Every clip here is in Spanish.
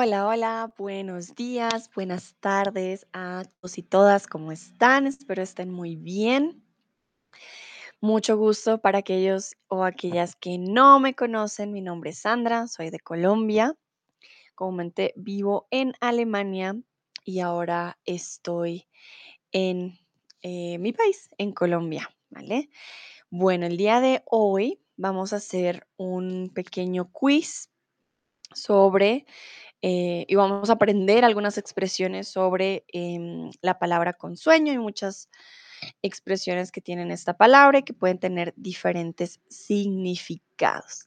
Hola, hola, buenos días, buenas tardes a todos y todas, ¿cómo están? Espero estén muy bien. Mucho gusto para aquellos o aquellas que no me conocen. Mi nombre es Sandra, soy de Colombia. Comúnmente vivo en Alemania y ahora estoy en eh, mi país, en Colombia, ¿vale? Bueno, el día de hoy vamos a hacer un pequeño quiz sobre eh, y vamos a aprender algunas expresiones sobre em, la palabra con sueño y muchas expresiones que tienen esta palabra y que pueden tener diferentes significados.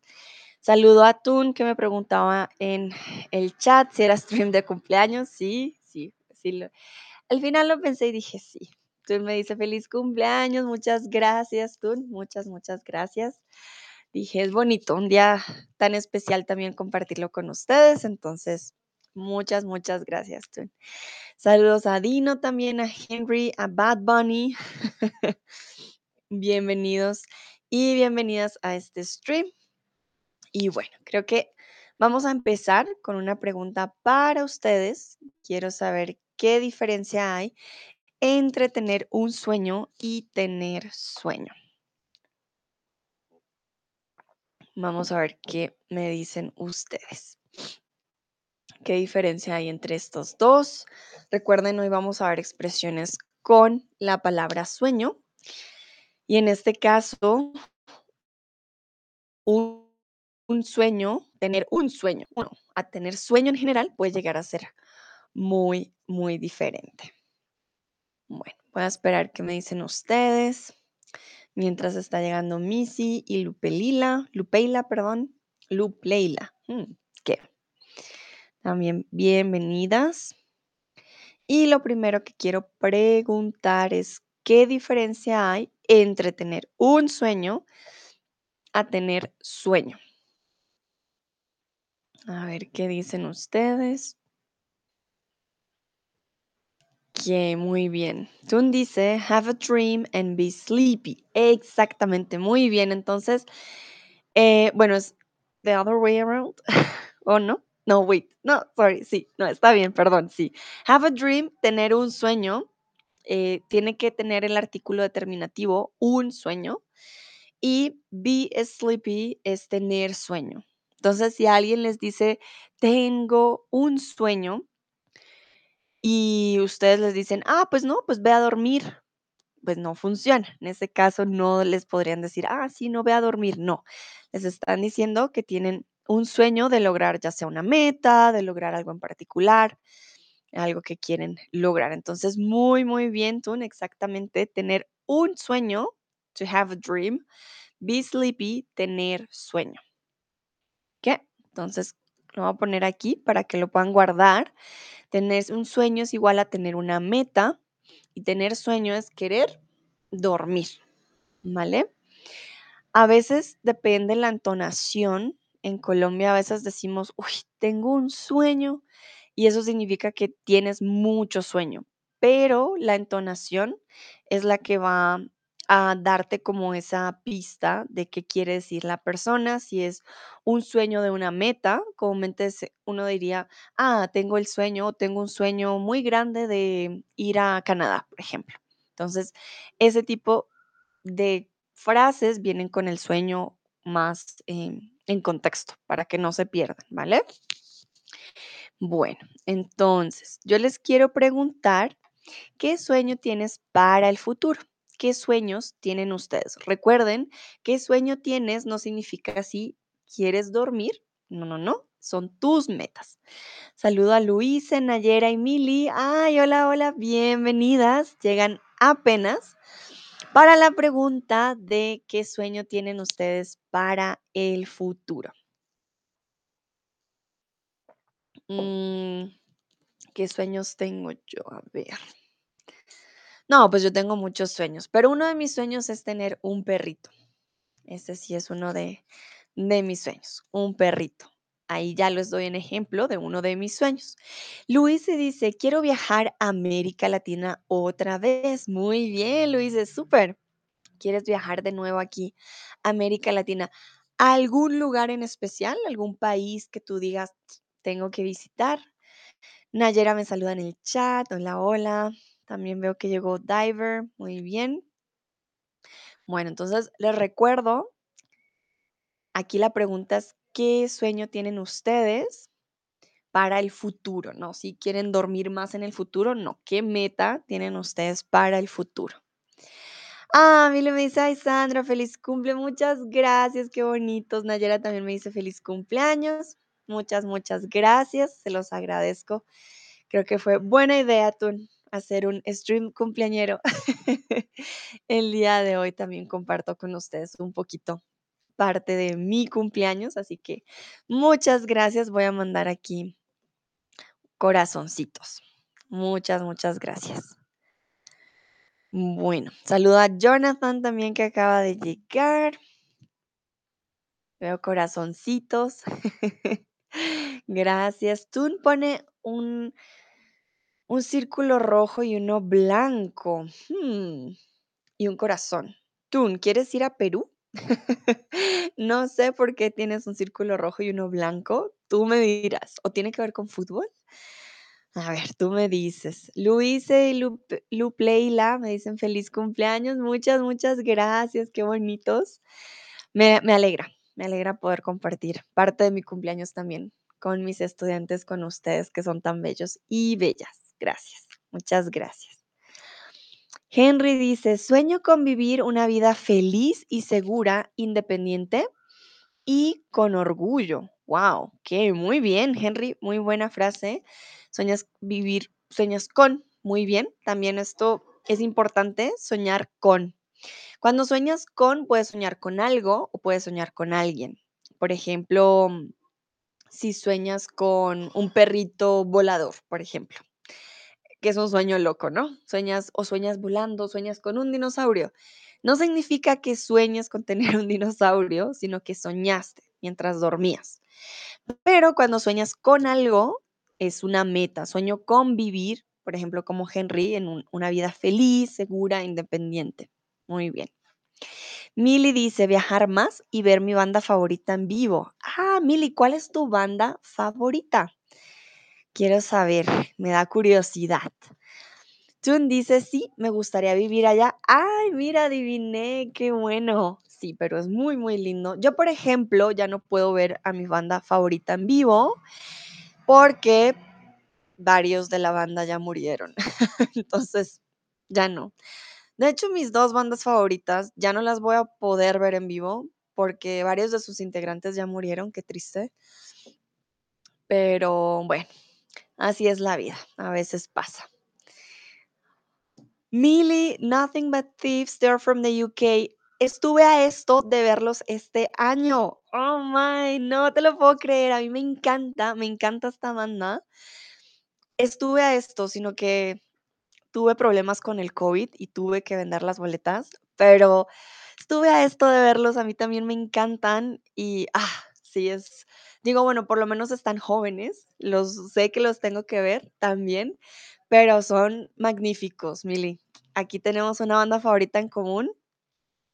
Saludo a Tun que me preguntaba en el chat si era stream de cumpleaños. Sí, sí, sí. al final lo pensé y dije sí. Tun me dice feliz cumpleaños, muchas gracias, Tun, muchas, muchas gracias. Dije, es bonito, un día tan especial también compartirlo con ustedes, entonces muchas, muchas gracias, Tun. Saludos a Dino también, a Henry, a Bad Bunny. Bienvenidos y bienvenidas a este stream. Y bueno, creo que vamos a empezar con una pregunta para ustedes. Quiero saber qué diferencia hay entre tener un sueño y tener sueño. Vamos a ver qué me dicen ustedes. ¿Qué diferencia hay entre estos dos? Recuerden, hoy vamos a ver expresiones con la palabra sueño. Y en este caso, un, sueño, tener un sueño, bueno, a tener sueño en general puede llegar a ser muy, muy diferente. Bueno, voy a esperar que me dicen ustedes. Mientras está llegando Missy y Lupelila, Lupeila, perdón, Lupleila. mm, ¿Qué? También bienvenidas. Y lo primero que quiero preguntar es, ¿qué diferencia hay entre tener un sueño a tener sueño? A ver qué dicen ustedes. Que muy bien. Tun dice, have a dream and be sleepy. Exactamente, muy bien. Entonces, eh, bueno, es the other way around. ¿O no? No, wait. No, sorry. Sí, no, está bien, perdón. Sí. Have a dream, tener un sueño. eh, tiene que tener el artículo determinativo, un sueño. Y be sleepy es tener sueño. Entonces, si alguien les dice, tengo un sueño, y ustedes les dicen, ah, pues no, pues ve a dormir, pues no funciona. En ese caso no les podrían decir, ah, sí, no ve a dormir. No, les están diciendo que tienen un sueño de lograr ya sea una meta, de lograr algo en particular, algo que quieren lograr. Entonces, muy, muy bien, Tun, exactamente, tener un sueño, to have a dream, be sleepy, tener sueño. ¿Qué? Entonces, lo voy a poner aquí para que lo puedan guardar. Tener un sueño es igual a tener una meta y tener sueño es querer dormir, ¿vale? A veces depende la entonación. En Colombia a veces decimos, uy, tengo un sueño y eso significa que tienes mucho sueño, pero la entonación es la que va a darte como esa pista de qué quiere decir la persona, si es un sueño de una meta, comúnmente uno diría, ah, tengo el sueño, o tengo un sueño muy grande de ir a Canadá, por ejemplo. Entonces, ese tipo de frases vienen con el sueño más em, en contexto para que no se pierdan, ¿vale? Bueno, entonces yo les quiero preguntar, ¿qué sueño tienes para el futuro? ¿Qué sueños tienen ustedes? Recuerden, ¿qué sueño tienes? No significa si quieres dormir. No, no, no. Son tus metas. Saludo a Luisa, Nayera y Mili. Ay, hola, hola, bienvenidas. Llegan apenas para la pregunta de qué sueño tienen ustedes para el futuro. Mm, ¿qué sueños tengo yo? A ver. No, pues yo tengo muchos sueños, pero uno de mis sueños es tener un perrito. Ese sí es uno de, mis sueños, un perrito. Ahí ya les doy un ejemplo de uno de mis sueños. Luis se dice, quiero viajar a América Latina otra vez. Muy bien, Luis, es súper. ¿Quieres viajar de nuevo aquí a América Latina? ¿Algún lugar en especial? ¿Algún país que tú digas, tengo que visitar. Nayera me saluda en el chat. Hola, hola. También veo que llegó Diver. Muy bien. Bueno, entonces les recuerdo, aquí la pregunta es, ¿qué sueño tienen ustedes para el futuro? ¿No? Si quieren dormir más en el futuro, no. ¿Qué meta tienen ustedes para el futuro? Ah, Mile me dice, ay Sandra, feliz cumple, muchas gracias, qué bonitos. Nayera también me dice feliz cumpleaños. Muchas, muchas gracias, se los agradezco. Creo que fue buena idea tú hacer un stream cumpleañero. El día de hoy también comparto con ustedes un poquito parte de mi cumpleaños, así que muchas gracias. Voy a mandar aquí corazoncitos. Muchas, muchas gracias. Bueno, saludo a Jonathan también que acaba de llegar. Veo corazoncitos. Gracias. Tun pone un, un círculo rojo y uno blanco. Hmm, Y un corazón. Tun, ¿quieres ir a Perú? No sé por qué tienes un círculo rojo y uno blanco. Tú me dirás. ¿O tiene que ver con fútbol? A ver, tú me dices. Luise y Lu, Lu Playla me dicen feliz cumpleaños. Muchas, muchas gracias. Qué bonitos. Me alegra, me alegra poder compartir parte de mi cumpleaños también con mis estudiantes, con ustedes que son tan bellos y bellas. Gracias. Muchas gracias. Henry dice, sueño con vivir una vida feliz y segura, independiente y con orgullo. Wow, qué muy bien, Henry, muy buena frase. Sueñas vivir, sueñas con, muy bien. También esto es importante, soñar con. Cuando sueñas con, puedes soñar con algo o puedes soñar con alguien. Por ejemplo, si sueñas con un perrito volador, por ejemplo, que es un sueño loco, ¿no? Sueñas o sueñas volando, sueñas con un dinosaurio. No significa que sueñes con tener un dinosaurio, sino que soñaste mientras dormías. Pero cuando sueñas con algo, es una meta. Sueño con vivir, por ejemplo, como Henry, en un- una vida feliz, segura, independiente. Muy bien. Mili dice viajar más y ver mi banda favorita en vivo. Ah, Mili, ¿cuál es tu banda favorita? Quiero saber, me da curiosidad. Tun dice, sí, me gustaría vivir allá. Ay, mira, adiviné, qué bueno. Sí, pero es muy, muy lindo. Yo, por ejemplo, ya no puedo ver a mi banda favorita en vivo porque varios de la banda ya murieron. Entonces, ya no. De hecho, mis dos bandas favoritas ya no las voy a poder ver en vivo porque varios de sus integrantes ya murieron, qué triste. Pero bueno, así es la vida, a veces pasa. Millie, Nothing But Thieves, they're from the UK. Estuve a esto de verlos este año. Oh my, no te lo puedo creer. A mí me encanta, me encanta esta banda. Estuve a esto, sino que tuve problemas con el COVID y tuve que vender las boletas, pero estuve a esto de verlos, a mí también me encantan y, ah, sí es, digo, bueno, por lo menos están jóvenes, los sé que los tengo que ver también, pero son magníficos, Mili. Aquí tenemos una banda favorita en común.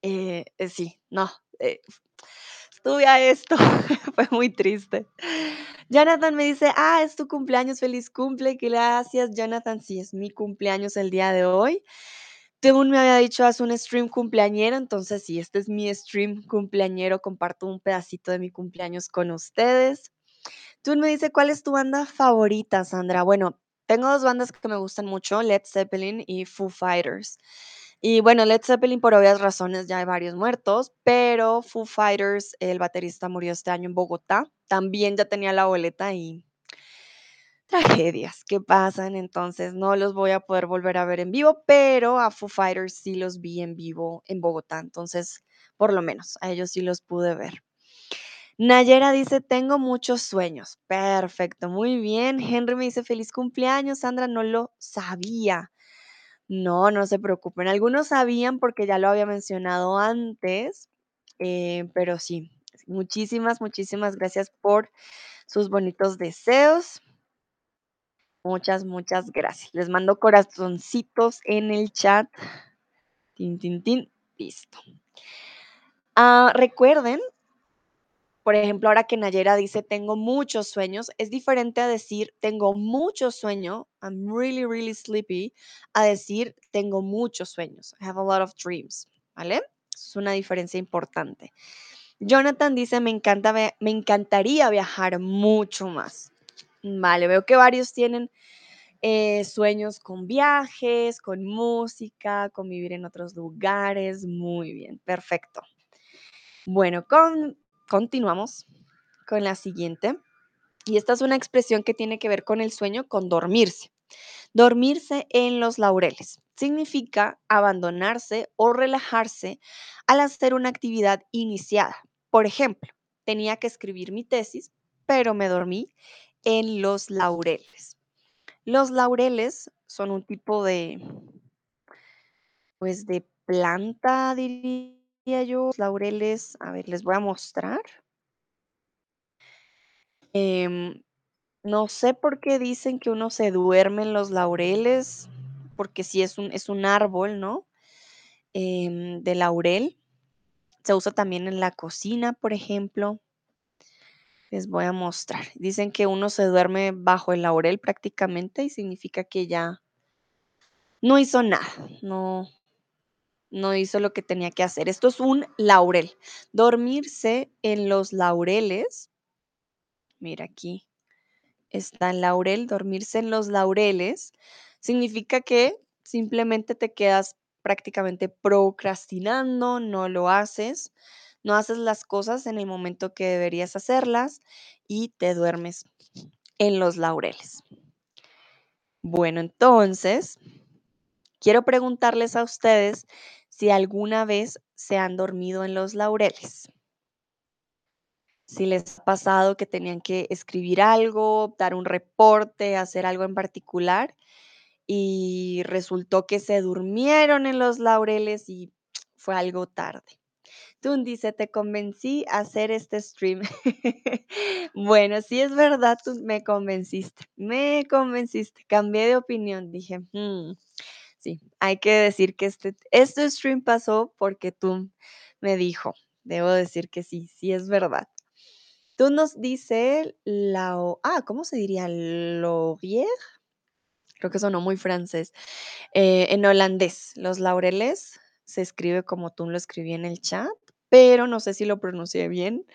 Eh, eh, sí, no, eh, estuve a esto, fue muy triste. Jonathan me dice, ah, es tu cumpleaños, feliz cumple, gracias, Jonathan, sí, es mi cumpleaños el día de hoy. Según me había dicho, haz un stream cumpleañero, entonces sí, este es mi stream cumpleañero, comparto un pedacito de mi cumpleaños con ustedes. Tú me dice, ¿cuál es tu banda favorita, Sandra? Bueno, tengo dos bandas que me gustan mucho, Led Zeppelin y Foo Fighters. Y bueno, Led Zeppelin por obvias razones ya hay varios muertos, pero Foo Fighters, el baterista murió este año en Bogotá. También ya tenía la boleta y tragedias que pasan, entonces no los voy a poder volver a ver en vivo, pero a Foo Fighters sí los vi en vivo en Bogotá, entonces por lo menos a ellos sí los pude ver. Nayera dice, tengo muchos sueños. Perfecto, muy bien. Henry me dice, feliz cumpleaños, Sandra, no lo sabía. No, no se preocupen. Algunos sabían porque ya lo había mencionado antes, eh, pero sí, muchísimas, muchísimas gracias por sus bonitos deseos. Muchas, muchas gracias. Les mando corazoncitos en el chat. Tin, tin, tin. Listo. Ah, recuerden, por ejemplo, ahora que Nayera dice tengo muchos sueños, es diferente a decir tengo mucho sueño, I'm really, really sleepy, a decir tengo muchos sueños, I have a lot of dreams, ¿vale? Es una diferencia importante. Jonathan dice, me, encanta, me encantaría viajar mucho más. Vale, veo que varios tienen eh, sueños con viajes, con música, con vivir en otros lugares. Muy bien, perfecto. Bueno, con, continuamos con la siguiente. Y esta es una expresión que tiene que ver con el sueño, con dormirse. Dormirse en los laureles significa abandonarse o relajarse al hacer una actividad iniciada. Por ejemplo, tenía que escribir mi tesis, pero me dormí en los laureles. Los laureles son un tipo de, pues, de planta, diría yo. Los laureles, a ver, les voy a mostrar. Em, no sé por qué dicen que uno se duerme en los laureles, porque sí es un, es un árbol, ¿no? Em, de laurel. Se usa también en la cocina, por ejemplo. Les voy a mostrar. Dicen que uno se duerme bajo el laurel prácticamente y significa que ya no hizo nada, no, no hizo lo que tenía que hacer. Esto es un laurel. Dormirse en los laureles. Mira aquí. Está el laurel. Dormirse en los laureles significa que simplemente te quedas prácticamente procrastinando, no lo haces, no haces las cosas en el momento que deberías hacerlas y te duermes en los laureles. Bueno, entonces, quiero preguntarles a ustedes si alguna vez se han dormido en los laureles. Si les ha pasado que tenían que escribir algo, dar un reporte, hacer algo en particular y resultó que se durmieron en los laureles y fue algo tarde. Tun dice, te convencí a hacer este stream. bueno, sí es verdad, tú me convenciste, me convenciste, cambié de opinión, dije, hmm, sí, hay que decir que este, este stream pasó porque tú me dijo, debo decir que sí, sí es verdad. Tú nos dice la, ah, ¿cómo se diría? Laurier. Creo que sonó muy francés. Eh, en holandés, los laureles se escribe como tú lo escribí en el chat, pero no sé si lo pronuncié bien.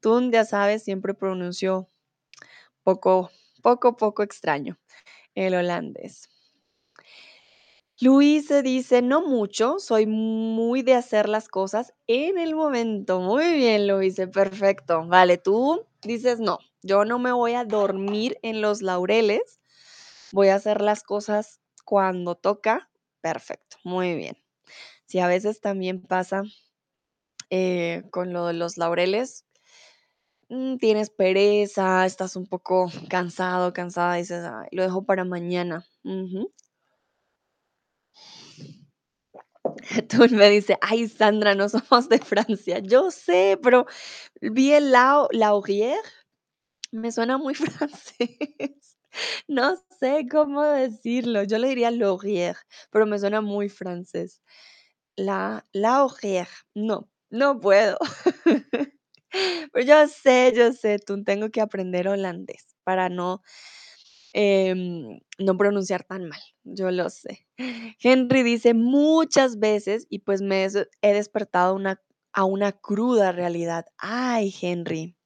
Tú ya sabes, siempre pronuncio poco, poco, poco extraño el holandés. Luis dice, no mucho, soy muy de hacer las cosas en el momento. Muy bien, Luis, perfecto. Vale, tú dices, no, yo no me voy a dormir en los laureles, voy a hacer las cosas cuando toca. Perfecto, muy bien. Si a veces también pasa eh, con lo de los laureles, mm, tienes pereza, estás un poco cansado, cansada, dices, lo dejo para mañana. Tú me dice, ay Sandra, no somos de Francia. Yo sé, pero vi el lao, laurier, me suena muy francés. No sé cómo decirlo. Yo le diría laurier, pero me suena muy francés. La laurier, no, no puedo. Pero yo sé, yo sé, tú tengo que aprender holandés para no Em, no pronunciar tan mal, yo lo sé. Henry dice muchas veces y pues me he despertado una, a una cruda realidad. Ay, Henry.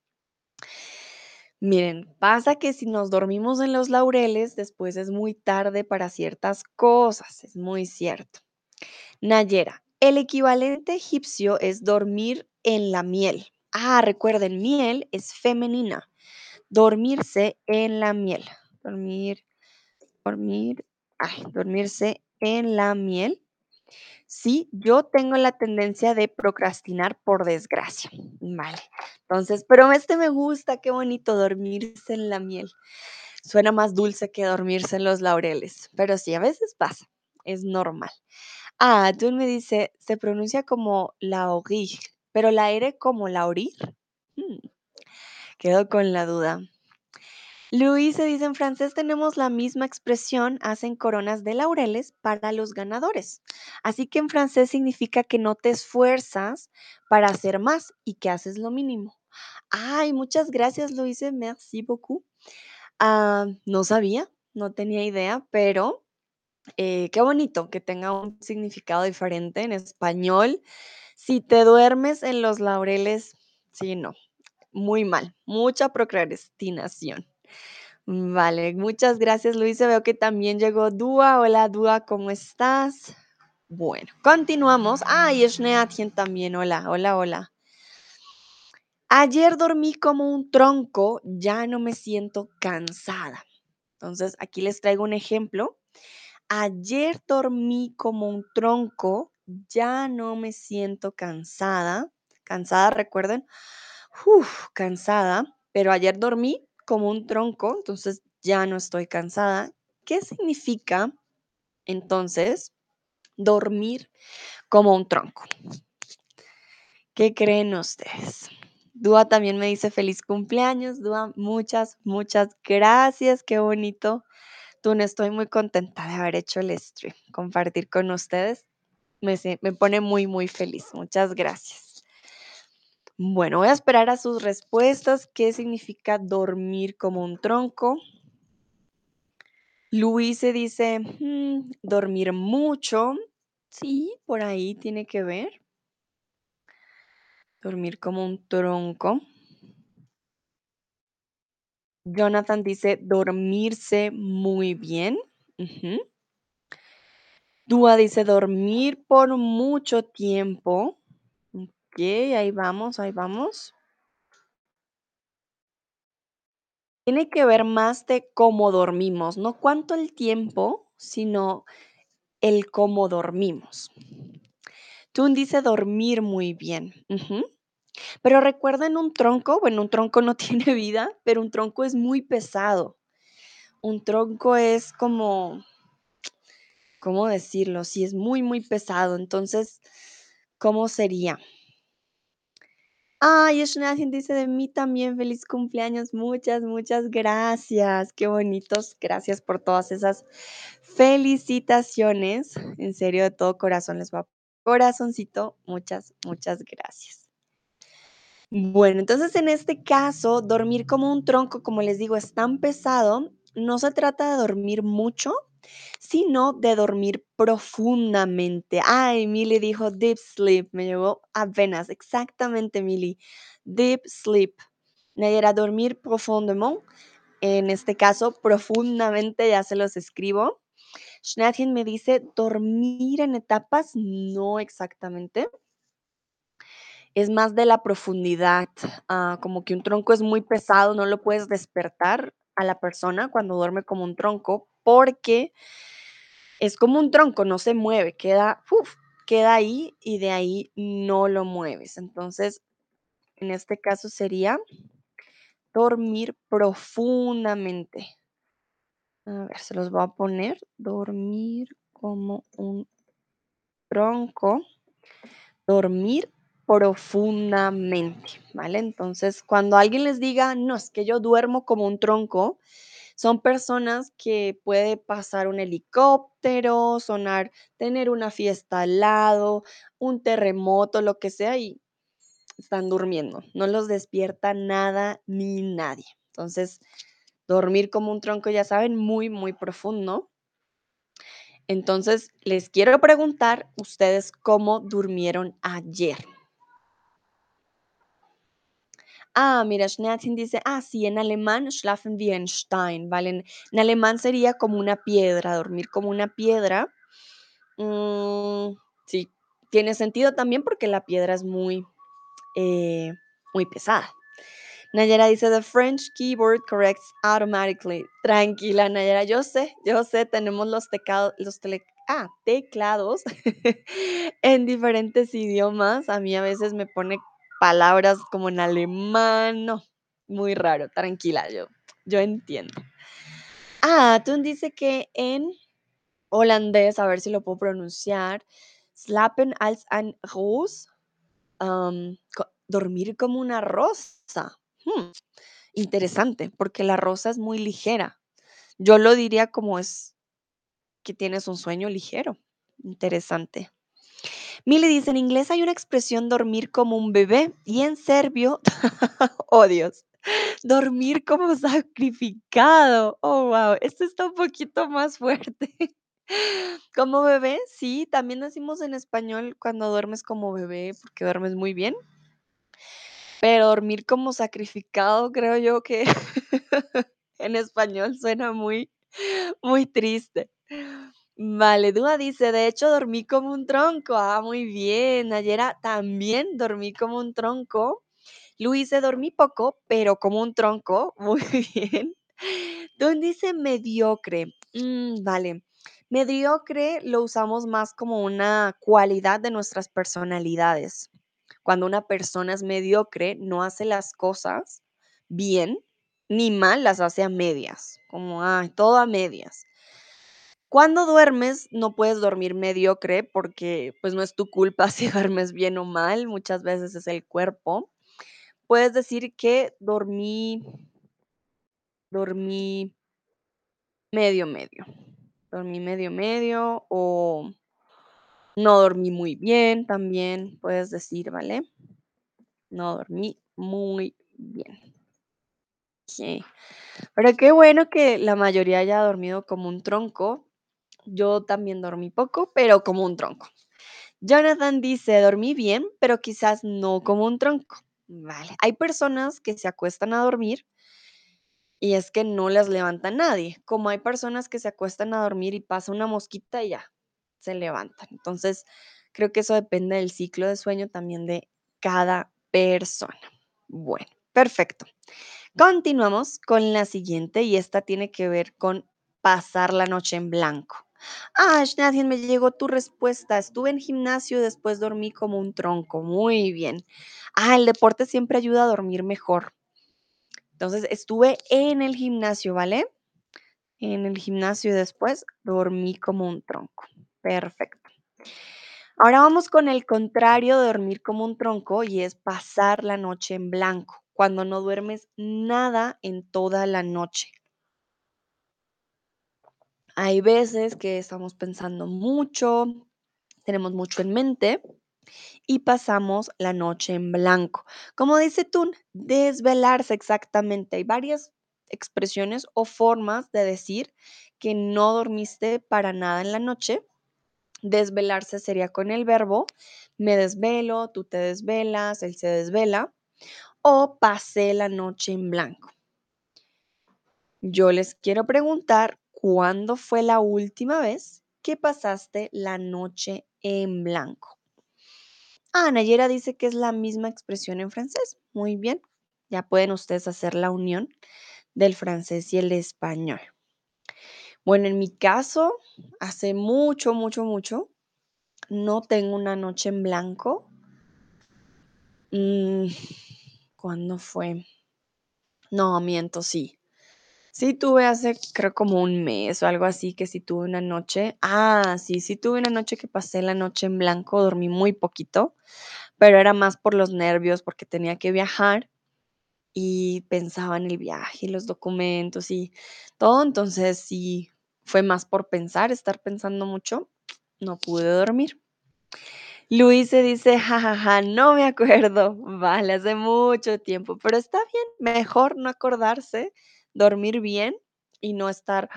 Miren, pasa que si nos dormimos en los laureles, después es muy tarde para ciertas cosas, es muy cierto. Nayera, el equivalente egipcio es dormir en la miel. Ah, recuerden, miel es femenina. Dormirse en la miel dormir, dormir, ay, dormirse en la miel. Sí, yo tengo la tendencia de procrastinar por desgracia. Vale. Entonces, pero este me gusta, qué bonito dormirse en la miel. Suena más dulce que dormirse en los laureles, pero sí, a veces pasa, es normal. Ah, tú me dice, se pronuncia como laorir, pero la R como laurir. Hmm, quedo con la duda. Luis se dice en francés tenemos la misma expresión, hacen coronas de laureles para los ganadores. Así que en francés significa que no te esfuerzas para hacer más y que haces lo mínimo. Ay, muchas gracias, Luise, merci beaucoup. Ah, no sabía, no tenía idea, pero eh, qué bonito que tenga un significado diferente en español. Si te duermes en los laureles, sí, no, muy mal, mucha procrastinación. Vale, muchas gracias, Luisa. Veo que también llegó Dúa. Hola, Dúa, ¿cómo estás? Bueno, continuamos. Ah, y Shneatien también. Hola, hola, hola. Ayer dormí como un tronco, ya no me siento cansada. Entonces, aquí les traigo un ejemplo. Ayer dormí como un tronco, ya no me siento cansada. Cansada, recuerden. Uf, cansada, pero ayer dormí como un tronco, entonces ya no estoy cansada. ¿Qué significa entonces dormir como un tronco? ¿Qué creen ustedes? Dúa también me dice feliz cumpleaños. Dúa, muchas, muchas gracias. Qué bonito. Tú no estoy muy contenta de haber hecho el stream. Compartir con ustedes me, me pone muy, muy feliz. Muchas gracias. Bueno, voy a esperar a sus respuestas. ¿Qué significa dormir como un tronco? Luise dice, "Mm, dormir mucho. Sí, por ahí tiene que ver. Dormir como un tronco. Jonathan dice, dormirse muy bien. Ujú. Dúa dice, dormir por mucho tiempo. Ok, ahí vamos, ahí vamos. Tiene que ver más de cómo dormimos, no cuánto el tiempo, sino el cómo dormimos. Tun dice dormir muy bien. Pero recuerden un tronco, bueno, un tronco no tiene vida, pero un tronco es muy pesado. Un tronco es como, ¿cómo decirlo? Sí, es muy, muy pesado. Entonces, ¿cómo sería? Ay, Shnadin dice de mí también feliz cumpleaños. Muchas, muchas gracias. Qué bonitos. Gracias por todas esas felicitaciones. En serio, de todo corazón les va. Corazoncito, muchas, muchas gracias. Bueno, entonces en este caso, dormir como un tronco, como les digo, es tan pesado. No se trata de dormir mucho, sino de dormir profundamente. Ay, Milly dijo deep sleep, me llevó apenas, exactamente, Milly. Deep sleep. Nayera, dormir profundamente. En este caso, profundamente, ya se los escribo. Schnatchen me dice dormir en etapas, no exactamente. Es más de la profundidad, ah, como que un tronco es muy pesado, no lo puedes despertar a la persona cuando duerme como un tronco, porque es como un tronco, no se mueve, queda, queda ahí y de ahí no lo mueves. Entonces, en este caso sería dormir profundamente. A ver, se los voy a poner. Dormir como un tronco. Dormir profundamente, ¿vale? Entonces, cuando alguien les diga, no, es que yo duermo como un tronco, son personas que puede pasar un helicóptero, sonar, tener una fiesta al lado, un terremoto, lo que sea, y están durmiendo. No los despierta nada ni nadie. Entonces, dormir como un tronco, ya saben, muy, muy profundo. Entonces, les quiero preguntar ustedes cómo durmieron ayer. Ah, mira, Schneatin dice, ah, sí, en alemán schlafen wir en Stein, ¿vale? En, en alemán sería como una piedra, dormir como una piedra. Mm, sí, tiene sentido también porque la piedra es muy, eh, muy pesada. Nayara dice, the French keyboard corrects automatically. Tranquila, Nayara, yo sé, yo sé, tenemos los, los tele, ah, teclados en diferentes idiomas. A mí a veces me pone palabras como en alemán, no, muy raro, tranquila, yo, yo entiendo. Ah, tú dice que en holandés, a ver si lo puedo pronunciar, slapen als ein Roos, um, dormir como una rosa. Hmm, interesante, porque la rosa es muy ligera. Yo lo diría como es que tienes un sueño ligero. Interesante. Mili dice, en inglés hay una expresión dormir como un bebé y en serbio, oh Dios, dormir como sacrificado. Oh, wow, esto está un poquito más fuerte. Como bebé, sí, también decimos en español cuando duermes como bebé porque duermes muy bien. Pero dormir como sacrificado, creo yo que en español suena muy, muy triste. Vale, Dúa dice, de hecho dormí como un tronco. Ah, muy bien. Nayera también dormí como un tronco. Luis dormí poco, pero como un tronco. Muy bien. Don dice mediocre. Mm, vale. Mediocre lo usamos más como una cualidad de nuestras personalidades. Cuando una persona es mediocre, no hace las cosas bien ni mal, las hace a medias, como ah, todo a medias. Cuando duermes, no puedes dormir mediocre porque pues no es tu culpa si duermes bien o mal, muchas veces es el cuerpo. Puedes decir que dormí, dormí medio, medio. Dormí medio, medio o no dormí muy bien también, puedes decir, ¿vale? No dormí muy bien. Ok. Pero qué bueno que la mayoría haya dormido como un tronco. Yo también dormí poco, pero como un tronco. Jonathan dice, dormí bien, pero quizás no como un tronco. Vale, hay personas que se acuestan a dormir y es que no las levanta nadie, como hay personas que se acuestan a dormir y pasa una mosquita y ya, se levantan. Entonces, creo que eso depende del ciclo de sueño también de cada persona. Bueno, perfecto. Continuamos con la siguiente y esta tiene que ver con pasar la noche en blanco. Ah, nadie me llegó tu respuesta. Estuve en gimnasio y después dormí como un tronco. Muy bien. Ah, el deporte siempre ayuda a dormir mejor. Entonces, estuve en el gimnasio, ¿vale? En el gimnasio y después dormí como un tronco. Perfecto. Ahora vamos con el contrario de dormir como un tronco y es pasar la noche en blanco, cuando no duermes nada en toda la noche. Hay veces que estamos pensando mucho, tenemos mucho en mente y pasamos la noche en blanco. Como dice tú, desvelarse exactamente. Hay varias expresiones o formas de decir que no dormiste para nada en la noche. Desvelarse sería con el verbo me desvelo, tú te desvelas, él se desvela o pasé la noche en blanco. Yo les quiero preguntar, ¿cuándo fue la última vez que pasaste la noche en blanco? Ah, Nayera dice que es la misma expresión en francés. Muy bien. Ya pueden ustedes hacer la unión del francés y el español. Bueno, en mi caso, hace mucho, mucho, mucho, no tengo una noche en blanco. Mm, ¿Cuándo fue? No, miento, sí. Sí tuve hace, creo, como un mes o algo así, que sí tuve una noche. Ah, sí, sí tuve una noche que pasé la noche en blanco, dormí muy poquito, pero era más por los nervios, porque tenía que viajar y pensaba en el viaje y los documentos y todo, entonces sí fue más por pensar, estar pensando mucho, no pude dormir. Luis se dice, jajaja, no me acuerdo, vale, hace mucho tiempo, pero está bien, mejor no acordarse, dormir bien y no estar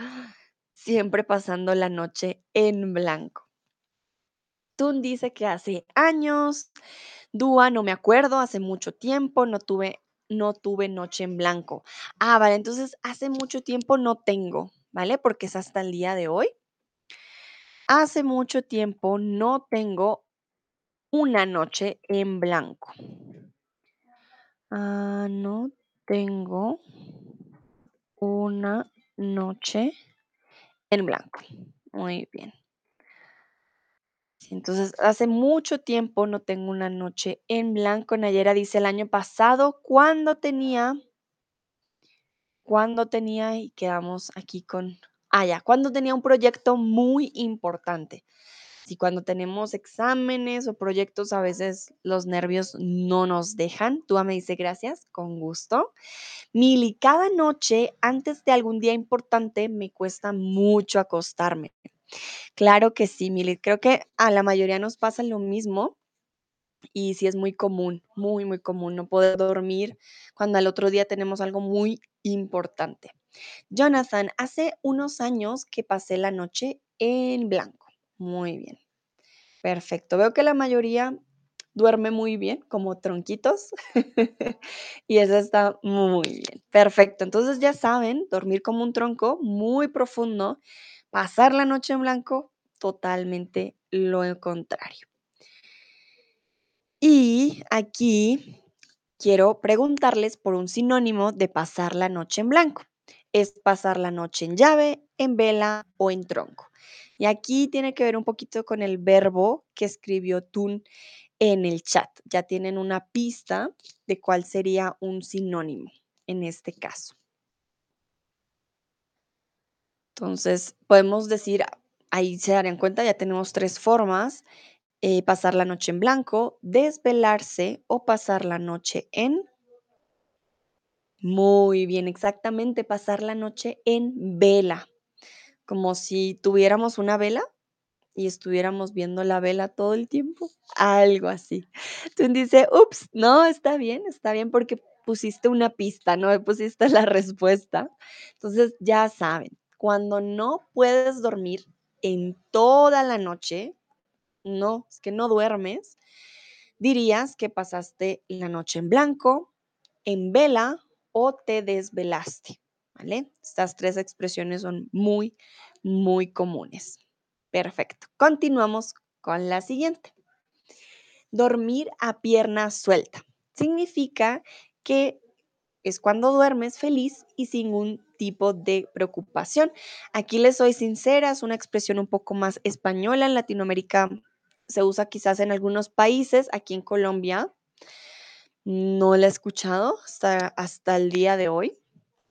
siempre pasando la noche en blanco. Tun dice que hace años, Dúa, no me acuerdo, hace mucho tiempo, no tuve, no tuve noche en blanco. Ah, vale, entonces hace mucho tiempo no tengo, ¿vale? Porque es hasta el día de hoy. Hace mucho tiempo no tengo una noche en blanco. Ah, no tengo una noche en blanco. Muy bien. Entonces, hace mucho tiempo no tengo una noche en blanco. Nayera dice el año pasado, cuando tenía, cuando tenía, y quedamos aquí con, ah, ya, cuando tenía un proyecto muy importante. Si cuando tenemos exámenes o proyectos, a veces los nervios no nos dejan. Tú me dice gracias, con gusto. Mili, cada noche antes de algún día importante me cuesta mucho acostarme. Claro que sí, Mili. Creo que a la mayoría nos pasa lo mismo y sí es muy común, muy, muy común no poder dormir cuando al otro día tenemos algo muy importante. Jonathan, hace unos años que pasé la noche en blanco. Muy bien. Perfecto. Veo que la mayoría duerme muy bien, como tronquitos. y eso está muy bien. Perfecto. Entonces ya saben, dormir como un tronco muy profundo, pasar la noche en blanco, totalmente lo contrario. Y aquí quiero preguntarles por un sinónimo de pasar la noche en blanco. Es pasar la noche en llave, en vela o en tronco. Y aquí tiene que ver un poquito con el verbo que escribió Tun en el chat. Ya tienen una pista de cuál sería un sinónimo en este caso. Entonces, podemos decir, ahí se darían cuenta, ya tenemos tres formas. eh, pasar la noche en blanco, desvelarse o pasar la noche en... Muy bien, exactamente, pasar la noche en vela, como si tuviéramos una vela y estuviéramos viendo la vela todo el tiempo, algo así. Tú dices, ups, no, está bien, está bien porque pusiste una pista, no me pusiste la respuesta. Entonces, ya saben, cuando no puedes dormir en toda la noche, no, es que no duermes, dirías que pasaste la noche en blanco, en vela o te desvelaste, Estas tres expresiones son muy, muy comunes. Perfecto. Continuamos con la siguiente. Dormir a pierna suelta. Significa que es cuando duermes feliz y sin ningún tipo de preocupación. Aquí les soy sincera, es una expresión un poco más española. En Latinoamérica se usa quizás en algunos países. Aquí en Colombia no la he escuchado hasta, hasta el día de hoy.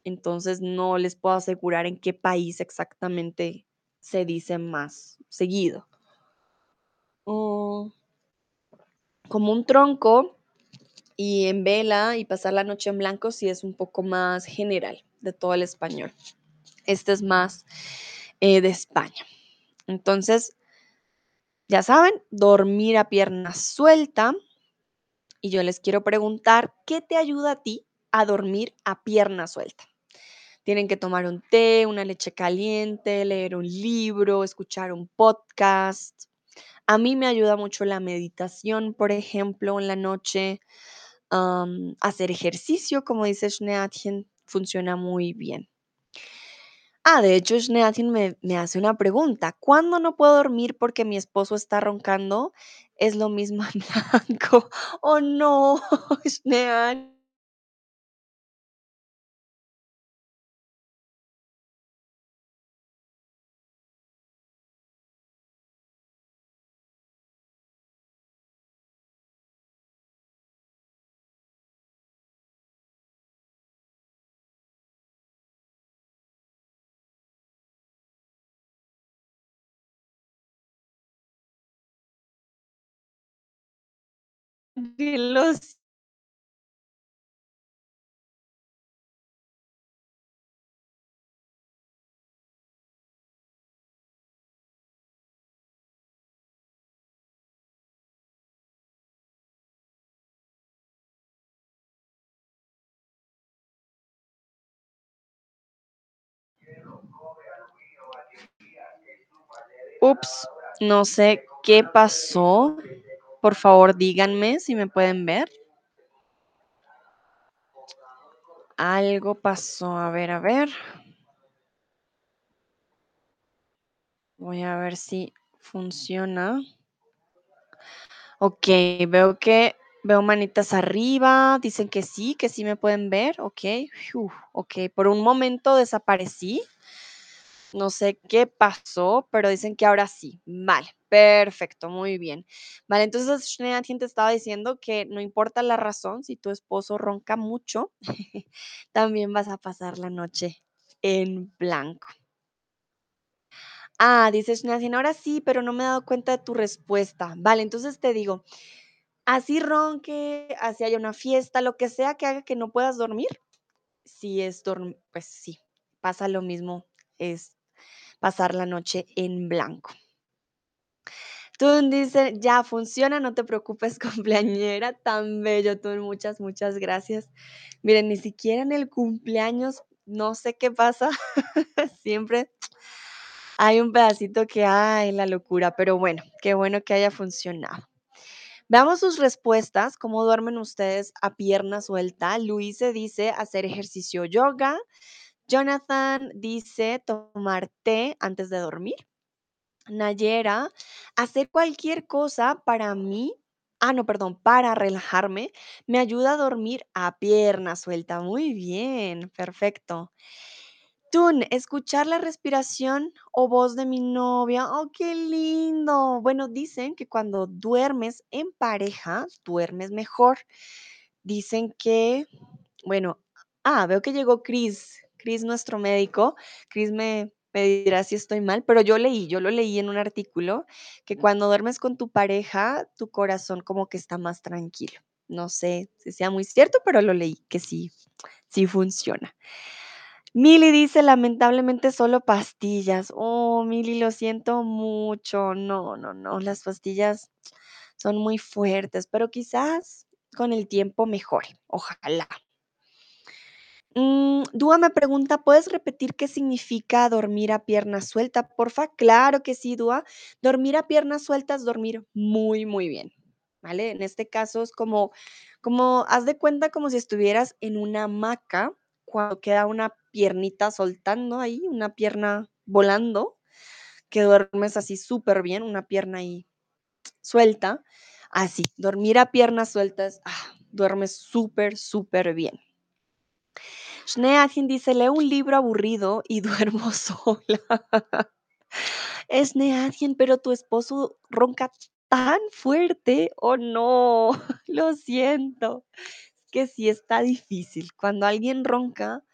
Entonces no les puedo asegurar en qué país exactamente se dice más seguido. Oh, como un tronco y en vela y pasar la noche en blanco sí es un poco más general de todo el español. Este es más eh, de España. Entonces, ya saben, dormir a pierna suelta. Y yo les quiero preguntar, ¿qué te ayuda a ti a dormir a pierna suelta? Tienen que tomar un té, una leche caliente, leer un libro, escuchar un podcast. A mí me ayuda mucho la meditación, por ejemplo, en la noche. am, hacer ejercicio, como dice Schneatchen, funciona muy bien. Ah, de hecho, Schneatchen me, me hace una pregunta. ¿Cuándo no puedo dormir porque mi esposo está roncando? Es lo mismo en blanco. Oh, no, Schneatchen. Los Ups, no sé qué pasó. Por favor, díganme si me pueden ver. Algo pasó. A ver, a ver. Voy a ver si funciona. Ok, veo que veo manitas arriba. Dicen que sí, que sí me pueden ver. Ok, fiu, ok. Por un momento desaparecí. No sé qué pasó, pero dicen que ahora sí. Vale, perfecto, muy bien. Vale, entonces Schneeantin te estaba diciendo que no importa la razón, si tu esposo ronca mucho, también vas a pasar la noche en blanco. Ah, dice Schneeantin, ahora sí, pero no me he dado cuenta de tu respuesta. Vale, entonces te digo, así ronque, así haya una fiesta, lo que sea que haga que no puedas dormir, si es dormir, pues sí, pasa lo mismo, es pasar la noche en blanco. Tun dice, ya funciona, no te preocupes, cumpleañera, tan bello, Tun, muchas, muchas gracias. Miren, ni siquiera en el cumpleaños, no sé qué pasa, siempre hay un pedacito que, ay, la locura, pero bueno, qué bueno que haya funcionado. Veamos sus respuestas, cómo duermen ustedes a pierna suelta. Luise dice hacer ejercicio yoga. Jonathan dice tomar té antes de dormir. Nayera, hacer cualquier cosa para mí, ah, no, perdón, para relajarme, me ayuda a dormir a pierna suelta. Muy bien, perfecto. Tun, escuchar la respiración o voz de mi novia. Oh, qué lindo. Bueno, dicen que cuando duermes en pareja, duermes mejor. Dicen que, bueno, ah, veo que llegó Chris, Chris, nuestro médico. Chris me, me dirá si estoy mal, pero yo leí, yo lo leí en un artículo, que cuando duermes con tu pareja, tu corazón como que está más tranquilo. No sé si sea muy cierto, pero lo leí, que sí, sí funciona. Mili dice, lamentablemente solo pastillas. Oh, Mili, lo siento mucho. No, no, no, las pastillas son muy fuertes, pero quizás con el tiempo mejore. Ojalá. Mm, Dúa me pregunta, ¿puedes repetir qué significa dormir a pierna suelta, porfa? Claro que sí, Dúa. Dormir a piernas sueltas, dormir muy, muy bien, ¿vale? En este caso es como, como, haz de cuenta como si estuvieras en una hamaca cuando queda una piernita soltando ahí, una pierna volando, que duermes así súper bien, una pierna ahí suelta. Así, dormir a piernas sueltas, ah, duermes súper, súper bien. Schneadchen dice, leo un libro aburrido y duermo sola. Schneadchen, pero tu esposo ronca tan fuerte. Oh, no, lo siento. Es que sí está difícil. Cuando alguien ronca,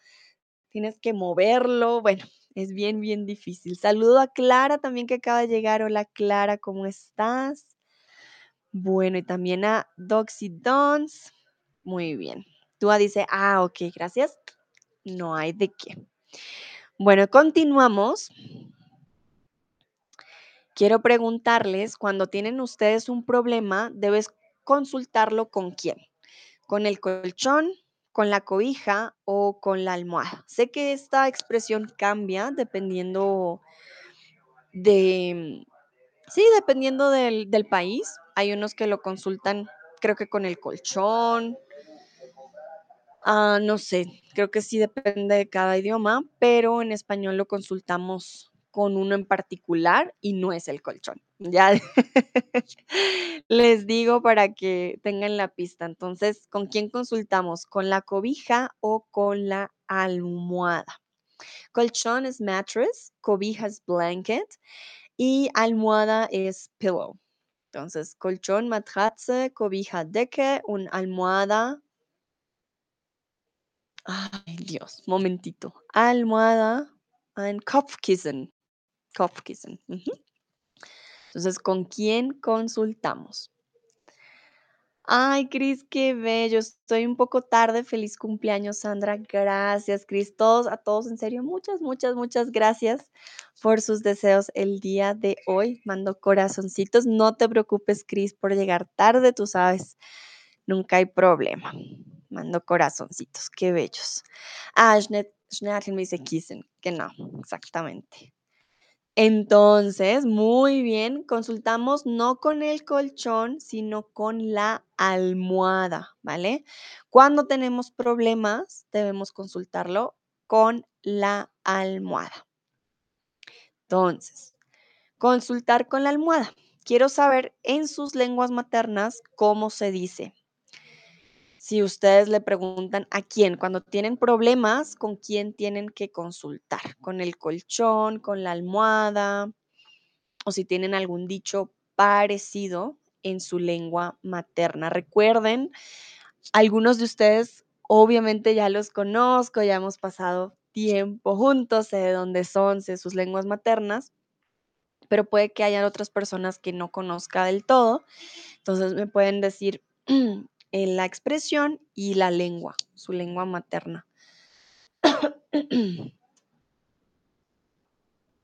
tienes que moverlo. Bueno, es bien, bien difícil. Saludo a Clara también que acaba de llegar. Hola Clara, ¿cómo estás? Bueno, y también a Doxy Dons. Muy bien. Tua dice, ah, ok, gracias. No hay de qué. Bueno, continuamos. Quiero preguntarles, cuando tienen ustedes un problema, debes consultarlo con quién. ¿Con el colchón, con la cobija o con la almohada? Sé que esta expresión cambia dependiendo de, sí, dependiendo del, del país. Hay unos que lo consultan, creo que con el colchón, Ah, no sé, creo que sí depende de cada idioma, pero en español lo consultamos con uno en particular y no es el colchón. Ya les digo para que tengan la pista. Entonces, ¿con quién consultamos? ¿Con la cobija o con la almohada? Colchón es mattress, cobija es blanket y almohada es pillow. Entonces, colchón, matratze, cobija, decke, un almohada, Ay, Dios, momentito. Almohada, ein Kopfkissen. Kopfkissen. Entonces, ¿con quién consultamos? Ay, Cris, qué bello. Estoy un poco tarde. Feliz cumpleaños, Sandra. Gracias, Cris. Todos, a todos, en serio, muchas, muchas, muchas gracias por sus deseos el día de hoy. Mando corazoncitos. No te preocupes, Cris, por llegar tarde, tú sabes. Nunca hay problema. Mando corazoncitos, qué bellos. Ah, Schne- Schneadchen me dice Kissen, que no, exactamente. Entonces, muy bien, consultamos no con el colchón, sino con la almohada, ¿vale? Cuando tenemos problemas, debemos consultarlo con la almohada. Entonces, consultar con la almohada. Quiero saber en sus lenguas maternas cómo se dice. Si ustedes le preguntan a quién, cuando tienen problemas, ¿con quién tienen que consultar? ¿Con el colchón, con la almohada? O si tienen algún dicho parecido en su lengua materna. Recuerden, algunos de ustedes obviamente ya los conozco, ya hemos pasado tiempo juntos, sé de dónde son, sé sus lenguas maternas, pero puede que hayan otras personas que no conozca del todo. Entonces me pueden decir eh, la expresión y la lengua, su lengua materna.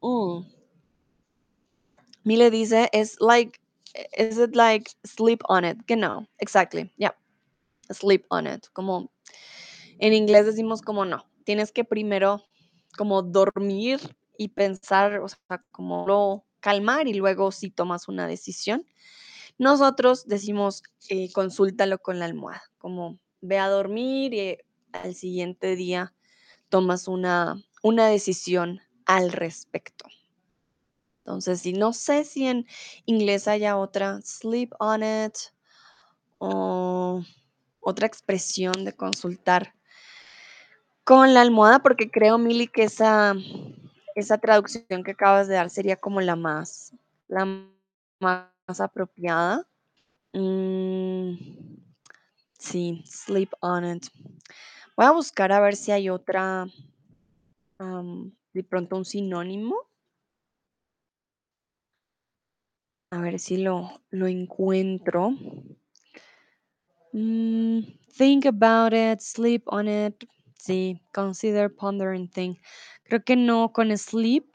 Mm. Mile dice, es like, is it like sleep on it? Genau, exactly, yeah, sleep on it. Como en inglés decimos como no, tienes que primero como dormir y pensar, o sea, como lo calmar y luego si tomas una decisión. Nosotros decimos, eh, consúltalo con la almohada, como ve a dormir y eh, al siguiente día tomas una, una decisión al respecto. Entonces, si no sé si en inglés haya otra, sleep on it, o otra expresión de consultar con la almohada, porque creo, Mili, que esa, esa traducción que acabas de dar sería como la más, la más apropiada. Mm, sí, sleep on it. Voy a buscar a ver si hay otra, de pronto un sinónimo. A ver si lo, lo encuentro. Mm, think about it, sleep on it. Sí, consider, ponder and think. Creo que no, con sleep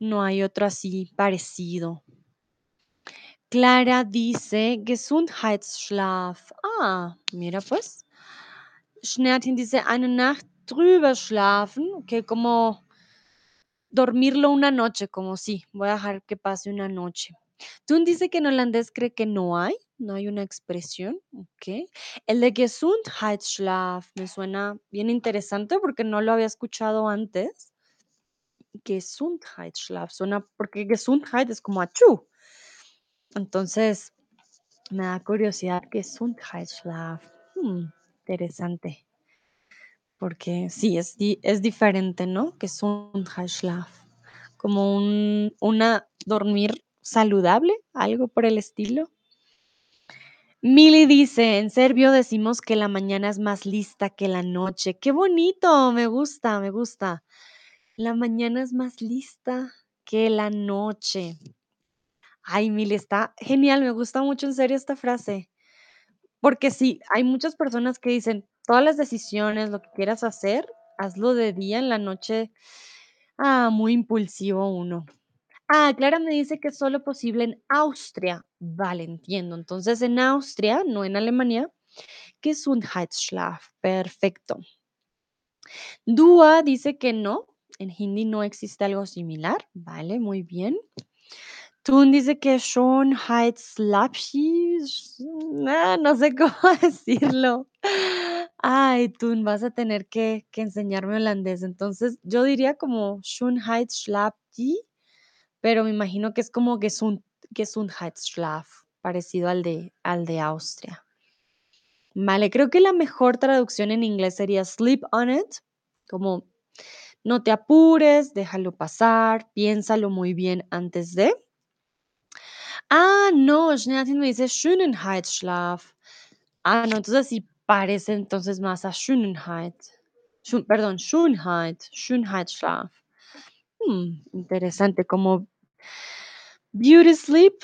no hay otro así parecido. Clara dice Gesundheitsschlaf. Ah, mira pues. Schnertin dice eine Nacht drüber schlafen. Ok, como dormirlo una noche, como sí, voy a dejar que pase una noche. Tun dice que en holandés cree que no hay, no hay una expresión, ok. El de Gesundheitsschlaf me suena bien interesante porque no lo había escuchado antes. Gesundheitsschlaf suena porque Gesundheit es como achú. Entonces, me da curiosidad Gesundheitsschlaf. Hmm, interesante. Porque sí, es, es diferente, ¿no? Gesundheitsschlaf. Como un una dormir saludable, algo por el estilo. Mili dice, en serbio decimos que la mañana es más lista que la noche. Qué bonito, me gusta, me gusta. La mañana es más lista que la noche. Ay, Mili, está genial, me gusta mucho en serio esta frase. Porque sí, hay muchas personas que dicen, todas las decisiones, lo que quieras hacer, hazlo de día, en la noche, ah, muy impulsivo uno. Ah, Clara me dice que es solo posible en Austria. Vale, entiendo. Entonces, en Austria, no en Alemania, Gesundheitsschlaf. Perfecto. Dua dice que no. En hindi no existe algo similar. Vale, muy bien. Tun dice que Schönheitslapsi. Ah, no sé cómo decirlo. Ay, Tun, vas a tener que, que enseñarme holandés. Entonces, yo diría como Schönheitslapsi pero me imagino que es como Gesund Gesundheitsschlaf, parecido al de al de Austria. Vale, creo que la mejor traducción en inglés sería sleep on it, como no te apures, déjalo pasar, piénsalo muy bien antes de. Ah, no, Schneatin me dice Schönheitsschlaf. Ah, no, entonces sí parece entonces más a Schönheit. Schön perdón, Schönheit, Schönheitsschlaf. Mm, interesante, como Beauty sleep.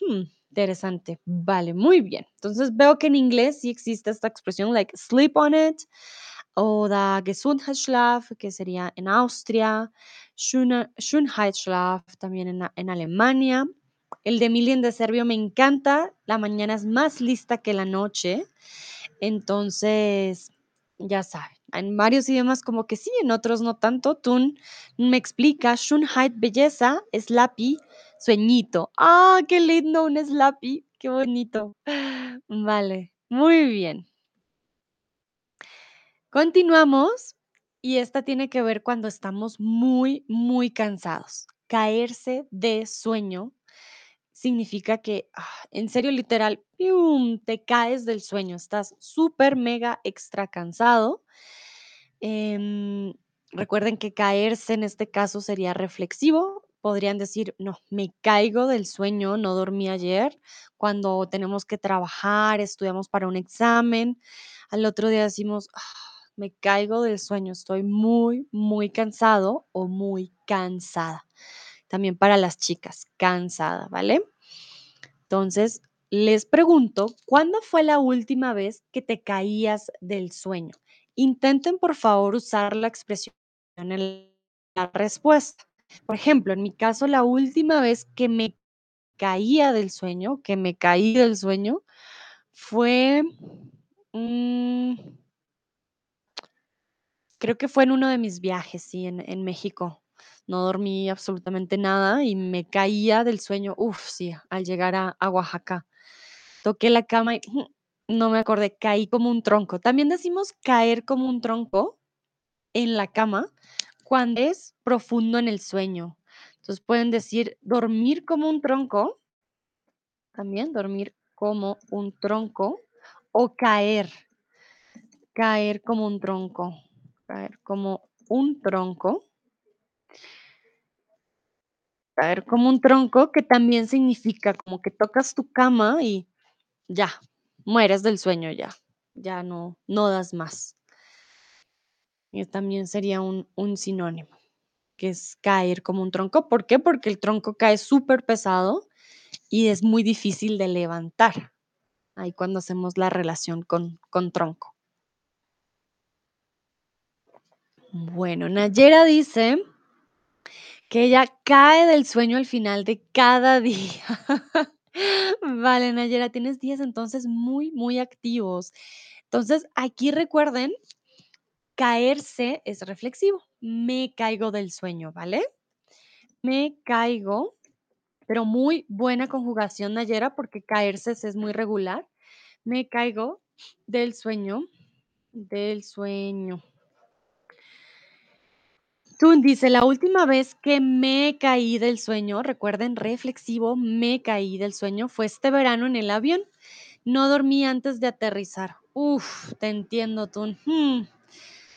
Hmm, interesante. Vale, muy bien. Entonces veo que en inglés sí existe esta expresión, like sleep on it, o da Gesundheitsschlaf, que sería en Austria, Schöne- Schönheitsschlaf también en, en Alemania. El de Milien de Serbio me encanta. La mañana es más lista que la noche. Entonces, ya saben, en varios idiomas como que sí, en otros no tanto. Tun me explica, Schönheit, belleza, Slappy, sueñito. Ah, qué lindo un Slappy, qué bonito. Vale, muy bien. Continuamos y esta tiene que ver cuando estamos muy, muy cansados. Caerse de sueño significa que, ah, en serio, literal, te caes del sueño, estás súper, mega, extra cansado. Em, recuerden que caerse en este caso sería reflexivo. Podrían decir, no, me caigo del sueño, no dormí ayer. Cuando tenemos que trabajar, estudiamos para un examen, al otro día decimos, "Ah, me caigo del sueño, estoy muy, muy cansado o muy cansada. También para las chicas, cansada, ¿vale? Entonces, les pregunto, ¿cuándo fue la última vez que te caías del sueño? Intenten, por favor, usar la expresión en la respuesta. Por ejemplo, en mi caso, la última vez que me caía del sueño, que me caí del sueño, fue, mm creo que fue en uno de mis viajes, sí, en en México. No dormí absolutamente nada y me caía del sueño, uf, sí, al llegar a a Oaxaca. Toqué la cama y, no me acordé, caí como un tronco. También decimos caer como un tronco en la cama cuando es profundo en el sueño. Entonces, pueden decir dormir como un tronco también dormir como un tronco o caer, caer como un tronco, caer como un tronco. Caer como un tronco, que también significa como que tocas tu cama y ya, mueres del sueño ya, ya no no das más. Y también sería un un sinónimo, que es caer como un tronco, ¿por qué? Porque el tronco cae superpesado y es muy difícil de levantar, ahí cuando hacemos la relación con con tronco. Bueno, Nayera dice que ella cae del sueño al final de cada día. Vale, Nayera, tienes días entonces muy, muy activos. Entonces, aquí recuerden, caerse es reflexivo, me caigo del sueño, ¿vale? Me caigo, pero muy buena conjugación, Nayera, porque caerse es muy regular. Me caigo del sueño, del sueño. Tun dice: "La última vez que me caí del sueño", recuerden, reflexivo, me caí del sueño, fue este verano en el avión. No dormí antes de aterrizar. Uf, te entiendo, Tun. Mm,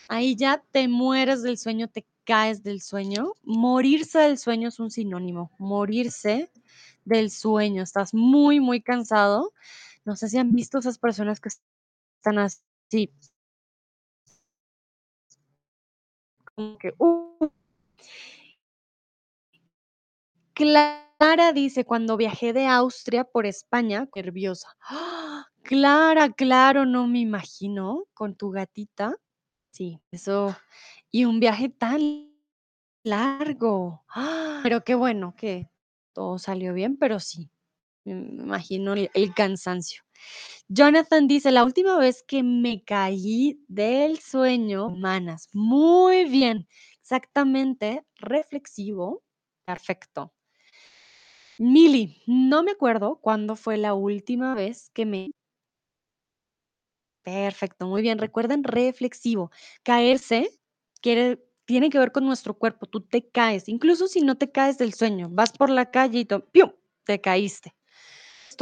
ahí ya te mueres del sueño, te caes del sueño. Morirse del sueño es un sinónimo, morirse del sueño. Estás muy, muy cansado. No sé si han visto esas personas que están así que, uh Clara dice: "Cuando viajé de Austria por España, nerviosa". ¡Ah! Clara, claro, no me imagino con tu gatita. Sí, eso y un viaje tan largo. ¡Ah! Pero qué bueno que todo salió bien, pero sí, me imagino el cansancio. Jonathan dice: "La última vez que me caí del sueño, semanas". Muy bien, exactamente, reflexivo, perfecto. Mili, no me acuerdo cuándo fue la última vez que me Perfecto, muy bien. Recuerden, reflexivo. Caerse tiene que ver con nuestro cuerpo, tú te caes, incluso si no te caes del sueño, vas por la calle y pium, te caíste.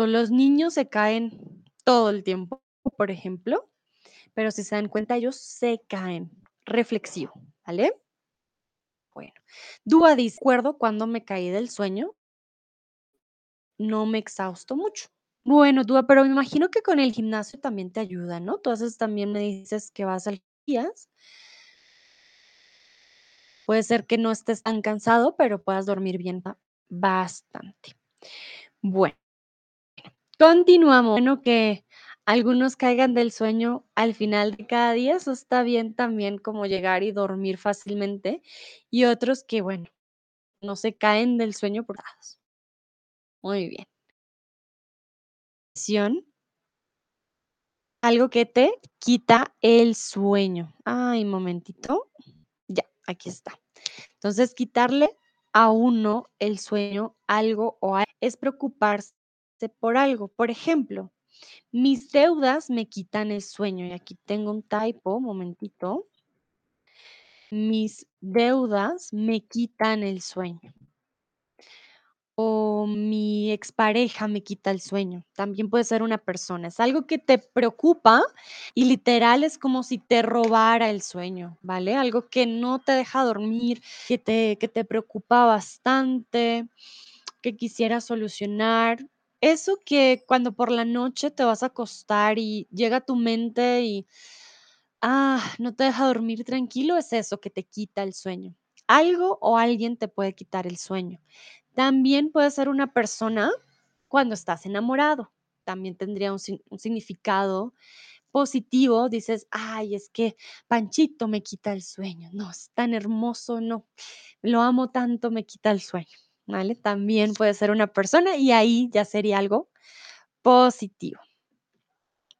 Los niños se caen todo el tiempo, por ejemplo, pero si se dan cuenta, ellos se caen. Reflexivo, ¿vale? Bueno, Dúa dice: "Recuerdo cuando me caí del sueño" "no me exhausto mucho". Bueno, Dúa, pero me imagino que con el gimnasio también te ayuda, ¿no? Tú haces también me dices que vas al días. Puede ser que no estés tan cansado, pero puedas dormir bien ba bastante. Bueno, continuamos. Bueno, que algunos caigan del sueño al final de cada día, eso está bien también, como llegar y dormir fácilmente, y otros que, bueno, no se caen del sueño por Muy bien. Algo que te quita el sueño. Ay, momentito. Ya, aquí está. Entonces, quitarle a uno el sueño, algo o a es preocuparse por algo. Por ejemplo, mis deudas me quitan el sueño, y aquí tengo un typo, momentito. Mis deudas me quitan el sueño. O mi expareja me quita el sueño, también puede ser una persona, es algo que te preocupa y literal es como si te robara el sueño, ¿vale? Algo que no te deja dormir, que te que te preocupa bastante, que quisieras solucionar. Eso que cuando por la noche te vas a acostar y llega tu mente y, ah, no te deja dormir tranquilo, es eso, que te quita el sueño. Algo o alguien te puede quitar el sueño. También puede ser una persona cuando estás enamorado, también tendría un un significado positivo, dices: "Ay, es que Panchito me quita el sueño, no, es tan hermoso, no, lo amo tanto, me quita el sueño", ¿vale? También puede ser una persona y ahí ya sería algo positivo.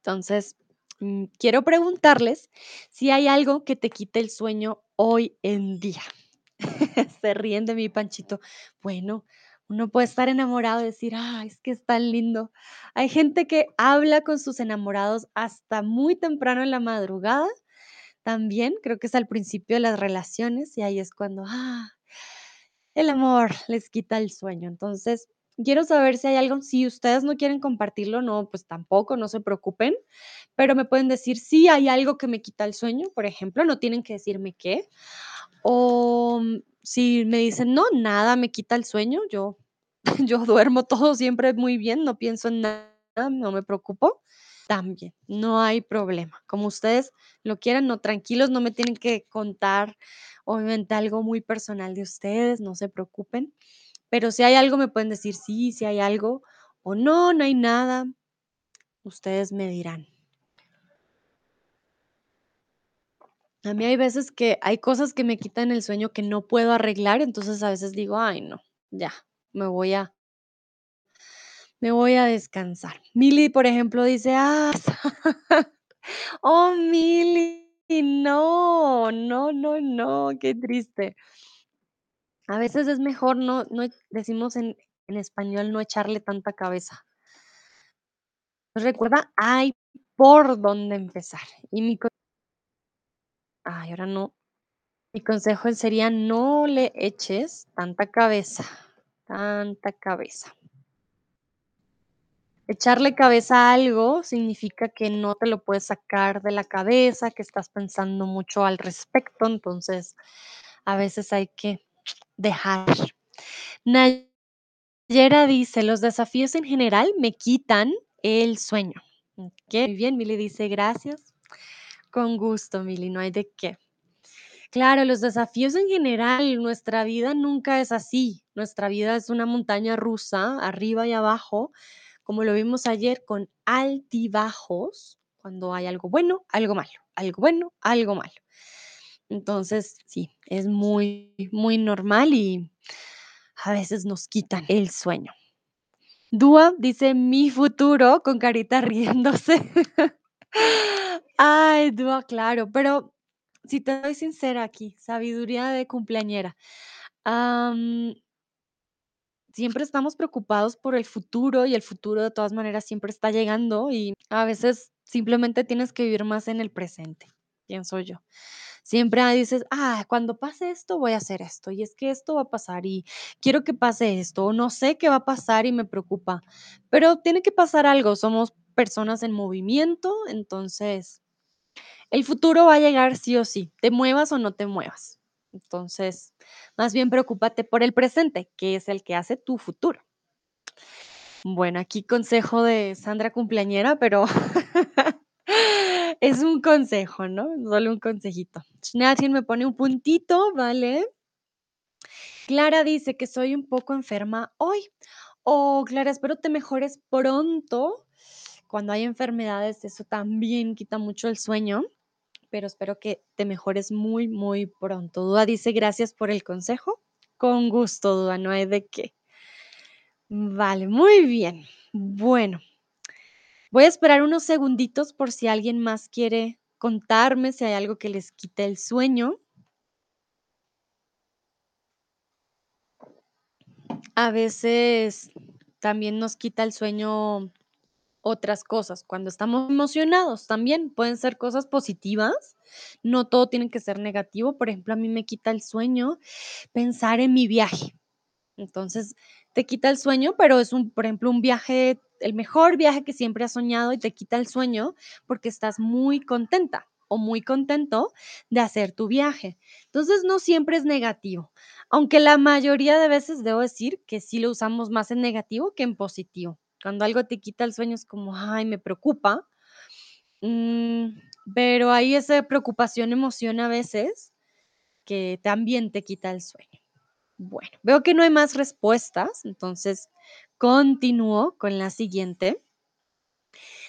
Entonces, mm, quiero preguntarles si hay algo que te quite el sueño hoy en día. Se ríen de mí, Panchito. Bueno, uno puede estar enamorado y decir: "Ay, es que es tan lindo". Hay gente que habla con sus enamorados hasta muy temprano en la madrugada, también creo que es al principio de las relaciones, y ahí es cuando, ah, el amor les quita el sueño. Entonces, quiero saber si hay algo si ustedes no quieren compartirlo, no, pues tampoco, no se preocupen, pero me pueden decir: "Sí, hay algo que me quita el sueño", por ejemplo, no tienen que decirme qué, o, mm, si me dicen: "No, nada me quita el sueño, yo yo duermo todo siempre muy bien, no pienso en nada, no me preocupo", también, no hay problema. Como ustedes lo quieran, no, tranquilos, no me tienen que contar, obviamente, algo muy personal de ustedes, no se preocupen, pero si hay algo, me pueden decir: "Sí, sí hay algo", o "No, no hay nada", ustedes me dirán. A mí hay veces que hay cosas que me quitan el sueño que no puedo arreglar, entonces a veces digo: "Ay no, ya, me voy a me voy a descansar". Mili, por ejemplo, dice: "Ah, oh, Mili, no, no, no, no, qué triste". A veces es mejor no no decimos en en español, no echarle tanta cabeza. Recuerda, hay por dónde empezar. Y mi ay, ahora no. Mi consejo sería: "No le eches tanta cabeza, tanta cabeza". Echarle cabeza a algo significa que no te lo puedes sacar de la cabeza, que estás pensando mucho al respecto, entonces, a veces hay que dejar. Nayera dice: "Los desafíos en general me quitan el sueño". Okey, muy bien, Mili dice: "Gracias". Con gusto, Mili, no hay de qué. Claro, los desafíos en general, nuestra vida nunca es así. Nuestra vida es una montaña rusa, arriba y abajo, como lo vimos ayer, con altibajos, cuando hay algo bueno, algo malo, algo bueno, algo malo. Entonces, sí, es muy, muy normal y a veces nos quitan el sueño. Dúa dice: "Mi futuro", con carita riéndose. Ay, Dúa, claro, pero si te soy sincera aquí, sabiduría de cumpleañera, siempre estamos preocupados por el futuro, y el futuro de todas maneras siempre está llegando, y a veces simplemente tienes que vivir más en el presente, pienso yo. Siempre, dices: "Ah, cuando pase esto, voy a hacer esto, y es que esto va a pasar, y quiero que pase esto, o no sé qué va a pasar y me preocupa", pero tiene que pasar algo, somos personas en movimiento, entonces, el futuro va a llegar sí o sí, te muevas o no te muevas. Entonces, más bien preocúpate por el presente, que es el que hace tu futuro. Bueno, aquí consejo de Sandra cumpleañera, pero es un consejo, ¿no? Solo un consejito. Schneatin me pone un puntito, ¿vale? Clara dice que soy un poco enferma hoy. Oh, Clara, espero te mejores pronto. Cuando hay enfermedades, eso también quita mucho el sueño, pero espero que te mejores muy, muy pronto. Dúa dice: "Gracias por el consejo". Con gusto, Dúa, no hay de qué. Vale, muy bien. Bueno. Voy a esperar unos segunditos por si alguien más quiere contarme si hay algo que les quite el sueño. A veces también nos quita el sueño otras cosas, cuando estamos emocionados también, pueden ser cosas positivas, no todo tiene que ser negativo, por ejemplo, a mí me quita el sueño pensar en mi viaje. Entonces, te quita el sueño, pero es un, por ejemplo, un viaje, el mejor viaje que siempre has soñado y te quita el sueño porque estás muy contenta o muy contento de hacer tu viaje. Entonces, no siempre es negativo, aunque la mayoría de veces debo decir que sí lo usamos más en negativo que en positivo. Cuando algo te quita el sueño es como: "Ay, me preocupa", mm, pero hay esa preocupación, emoción a veces que también te quita el sueño. Bueno, veo que no hay más respuestas, entonces continúo con la siguiente.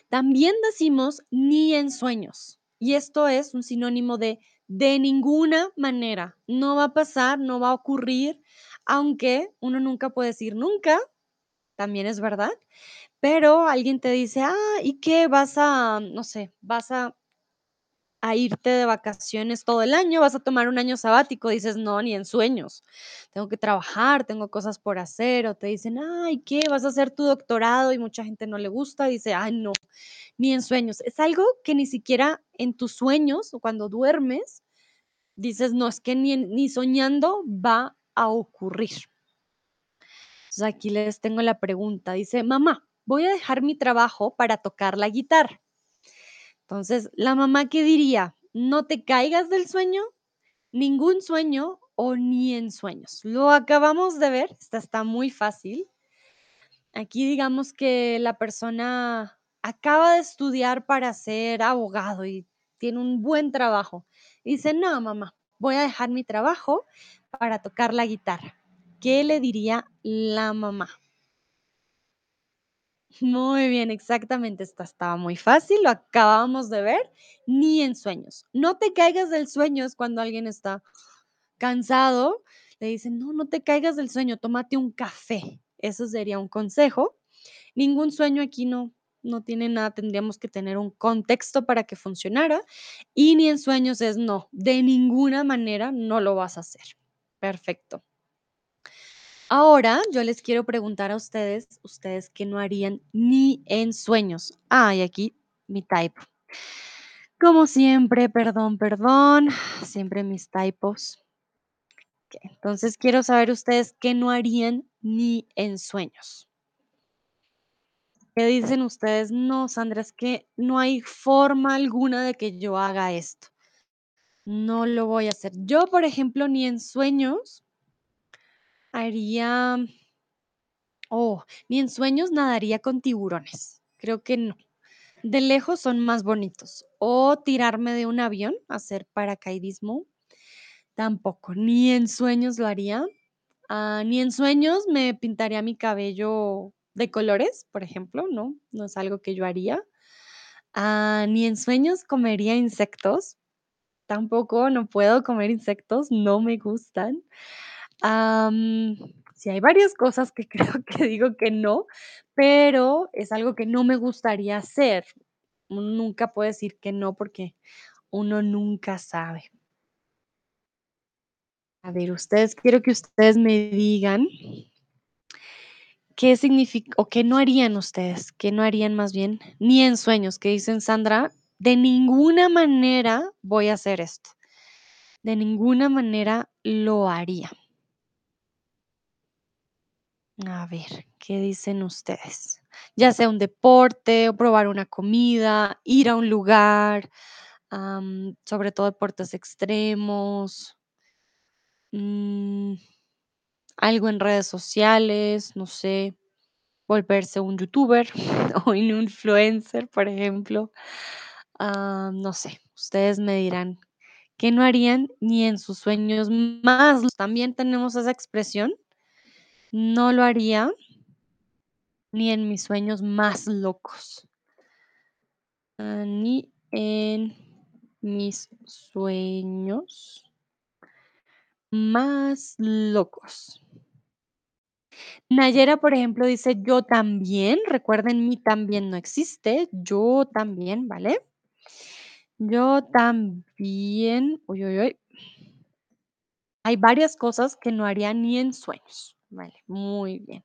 También decimos ni en sueños. Y esto es un sinónimo de de ninguna manera. No va a pasar, no va a ocurrir, aunque uno nunca puede decir nunca, también es verdad, pero alguien te dice, ah, ¿y qué? Vas a, no sé, vas a a irte de vacaciones todo el año, vas a tomar un año sabático, dices, no, ni en sueños, tengo que trabajar, tengo cosas por hacer, o te dicen, ay, ¿qué? Vas a hacer tu doctorado y mucha gente no le gusta, dice, ay, no, ni en sueños. Es algo que ni siquiera en tus sueños o cuando duermes, dices, no, es que ni, ni soñando va a ocurrir. Entonces aquí les tengo la pregunta, dice, mamá, voy a dejar mi trabajo para tocar la guitarra. Entonces, la mamá, ¿qué diría? No te caigas del sueño, ningún sueño o ni en sueños. Lo acabamos de ver, esta está muy fácil. Aquí digamos que la persona acaba de estudiar para ser abogado y tiene un buen trabajo. Dice, no, mamá, voy a dejar mi trabajo para tocar la guitarra. ¿Qué le diría la mamá? Muy bien, exactamente. Esta estaba muy fácil, lo acabamos de ver. Ni en sueños. No te caigas del sueño es cuando alguien está cansado. Le dicen, no, no te caigas del sueño, tómate un café. Eso sería un consejo. Ningún sueño aquí no, no tiene nada, tendríamos que tener un contexto para que funcionara. Y ni en sueños es no, de ninguna manera no lo vas a hacer. Perfecto. Ahora yo les quiero preguntar a ustedes, ustedes qué no harían ni en sueños. Ah, y aquí mi typo. Como siempre, perdón, perdón, siempre mis typos. Entonces quiero saber ustedes qué no harían ni en sueños. ¿Qué dicen ustedes? No, Sandra, es que no hay forma alguna de que yo haga esto. No lo voy a hacer. Yo, por ejemplo, ni en sueños haría, oh, ni en sueños nadaría con tiburones. Creo que no. De lejos son más bonitos. O tirarme de un avión, hacer paracaidismo, tampoco. Ni en sueños lo haría. Ah, ni en sueños me pintaría mi cabello de colores, por ejemplo, no, no es algo que yo haría. Ah, ni en sueños comería insectos, tampoco, no puedo comer insectos, no me gustan. Am, sí, hay varias cosas que creo que digo que no, pero es algo que no me gustaría hacer. Uno nunca puede decir que no porque uno nunca sabe. A ver, ustedes, quiero que ustedes me digan qué significa o qué no harían ustedes, qué no harían más bien, ni en sueños, que dicen Sandra, de ninguna manera voy a hacer esto, de ninguna manera lo haría. A ver, ¿qué dicen ustedes? Ya sea un deporte o probar una comida, ir a un lugar, sobre todo deportes extremos, mm, algo en redes sociales, no sé, volverse un youtuber o un influencer, por ejemplo. Ah, no sé, ustedes me dirán qué no harían ni en sus sueños más. También tenemos esa expresión, no lo haría ni en mis sueños más locos. Ah, ni en mis sueños más locos. Nayera, por ejemplo, dice yo también. Recuerden, mi también no existe. Yo también, ¿vale? Yo también. Uy, uy, uy. Hay varias cosas que no haría ni en sueños. Vale, muy bien.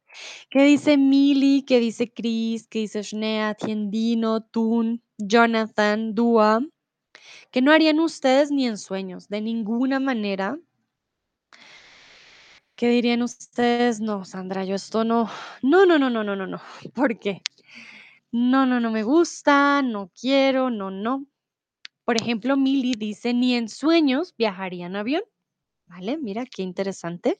¿Qué dice Mili? ¿Qué dice Chris? ¿Qué dice Shnea, Tiendino, Tun, Jonathan, Dua? Que no harían ustedes ni en sueños, de ninguna manera. ¿Qué dirían ustedes? No, Sandra, yo esto no. No, no, no, no, no, no, no. ¿Por qué? No, no, no me gusta, no quiero, no, no. Por ejemplo, Mili dice, ni en sueños viajaría en avión. ¿Vale? Mira, qué interesante.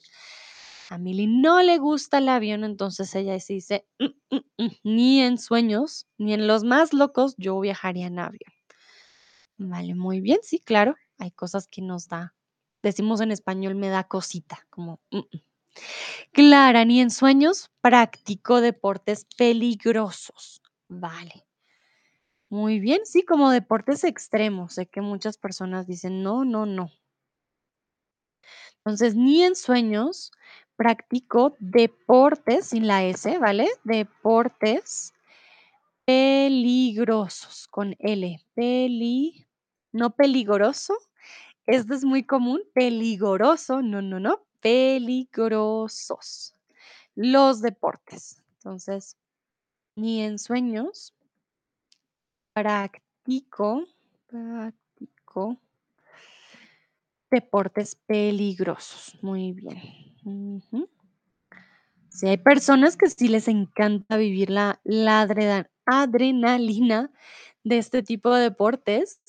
A no le gusta el avión, entonces ella sí dice, "Mm, mm, mm, ni en sueños, ni en los más locos, yo viajaría en avión. Vale, muy bien, sí, claro. Hay cosas que nos da, decimos en español, me da cosita, como. Clara, ni en sueños practico deportes peligrosos. Vale. Muy bien, sí, como deportes extremos. Sé que muchas personas dicen: "No, no, no". Entonces, ni en sueños practico deportes, sin la S, ¿vale? Deportes peligrosos, con L. Peli no peligroso, esto es muy común, peligoroso, no, no, no, peligrosos, los deportes. Entonces, ni en sueños practico practico deportes peligrosos. Muy bien. Sí, hay personas que sí les encanta vivir la la adrenalina de este tipo de deportes,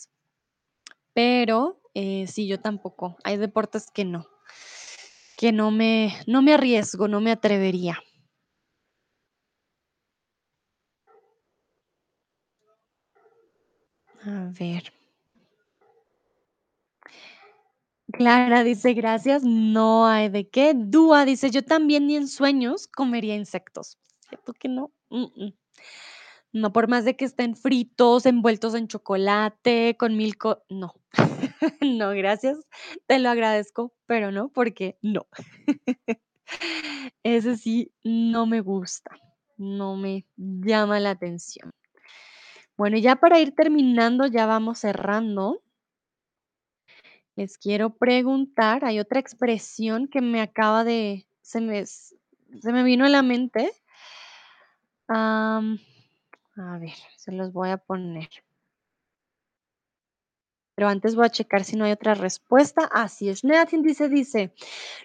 pero, eh, sí, yo tampoco. Hay deportes que no, que no me no me arriesgo, no me atrevería. A ver. Clara dice: "Gracias, no hay de qué". Dúa dice: "Yo también ni en sueños comería insectos". ¿Cierto que no? No, por más de que estén fritos, envueltos en chocolate, con mil co no. No, gracias. Te lo agradezco, pero no, porque no. Ese sí, no me gusta, no me llama la atención. Bueno, ya para ir terminando, ya vamos cerrando. Les quiero preguntar, hay otra expresión que me acaba de se me vino a la mente. A ver, se los voy a poner. Pero antes voy a checar si no hay otra respuesta. Así es, Schneatin dice dice: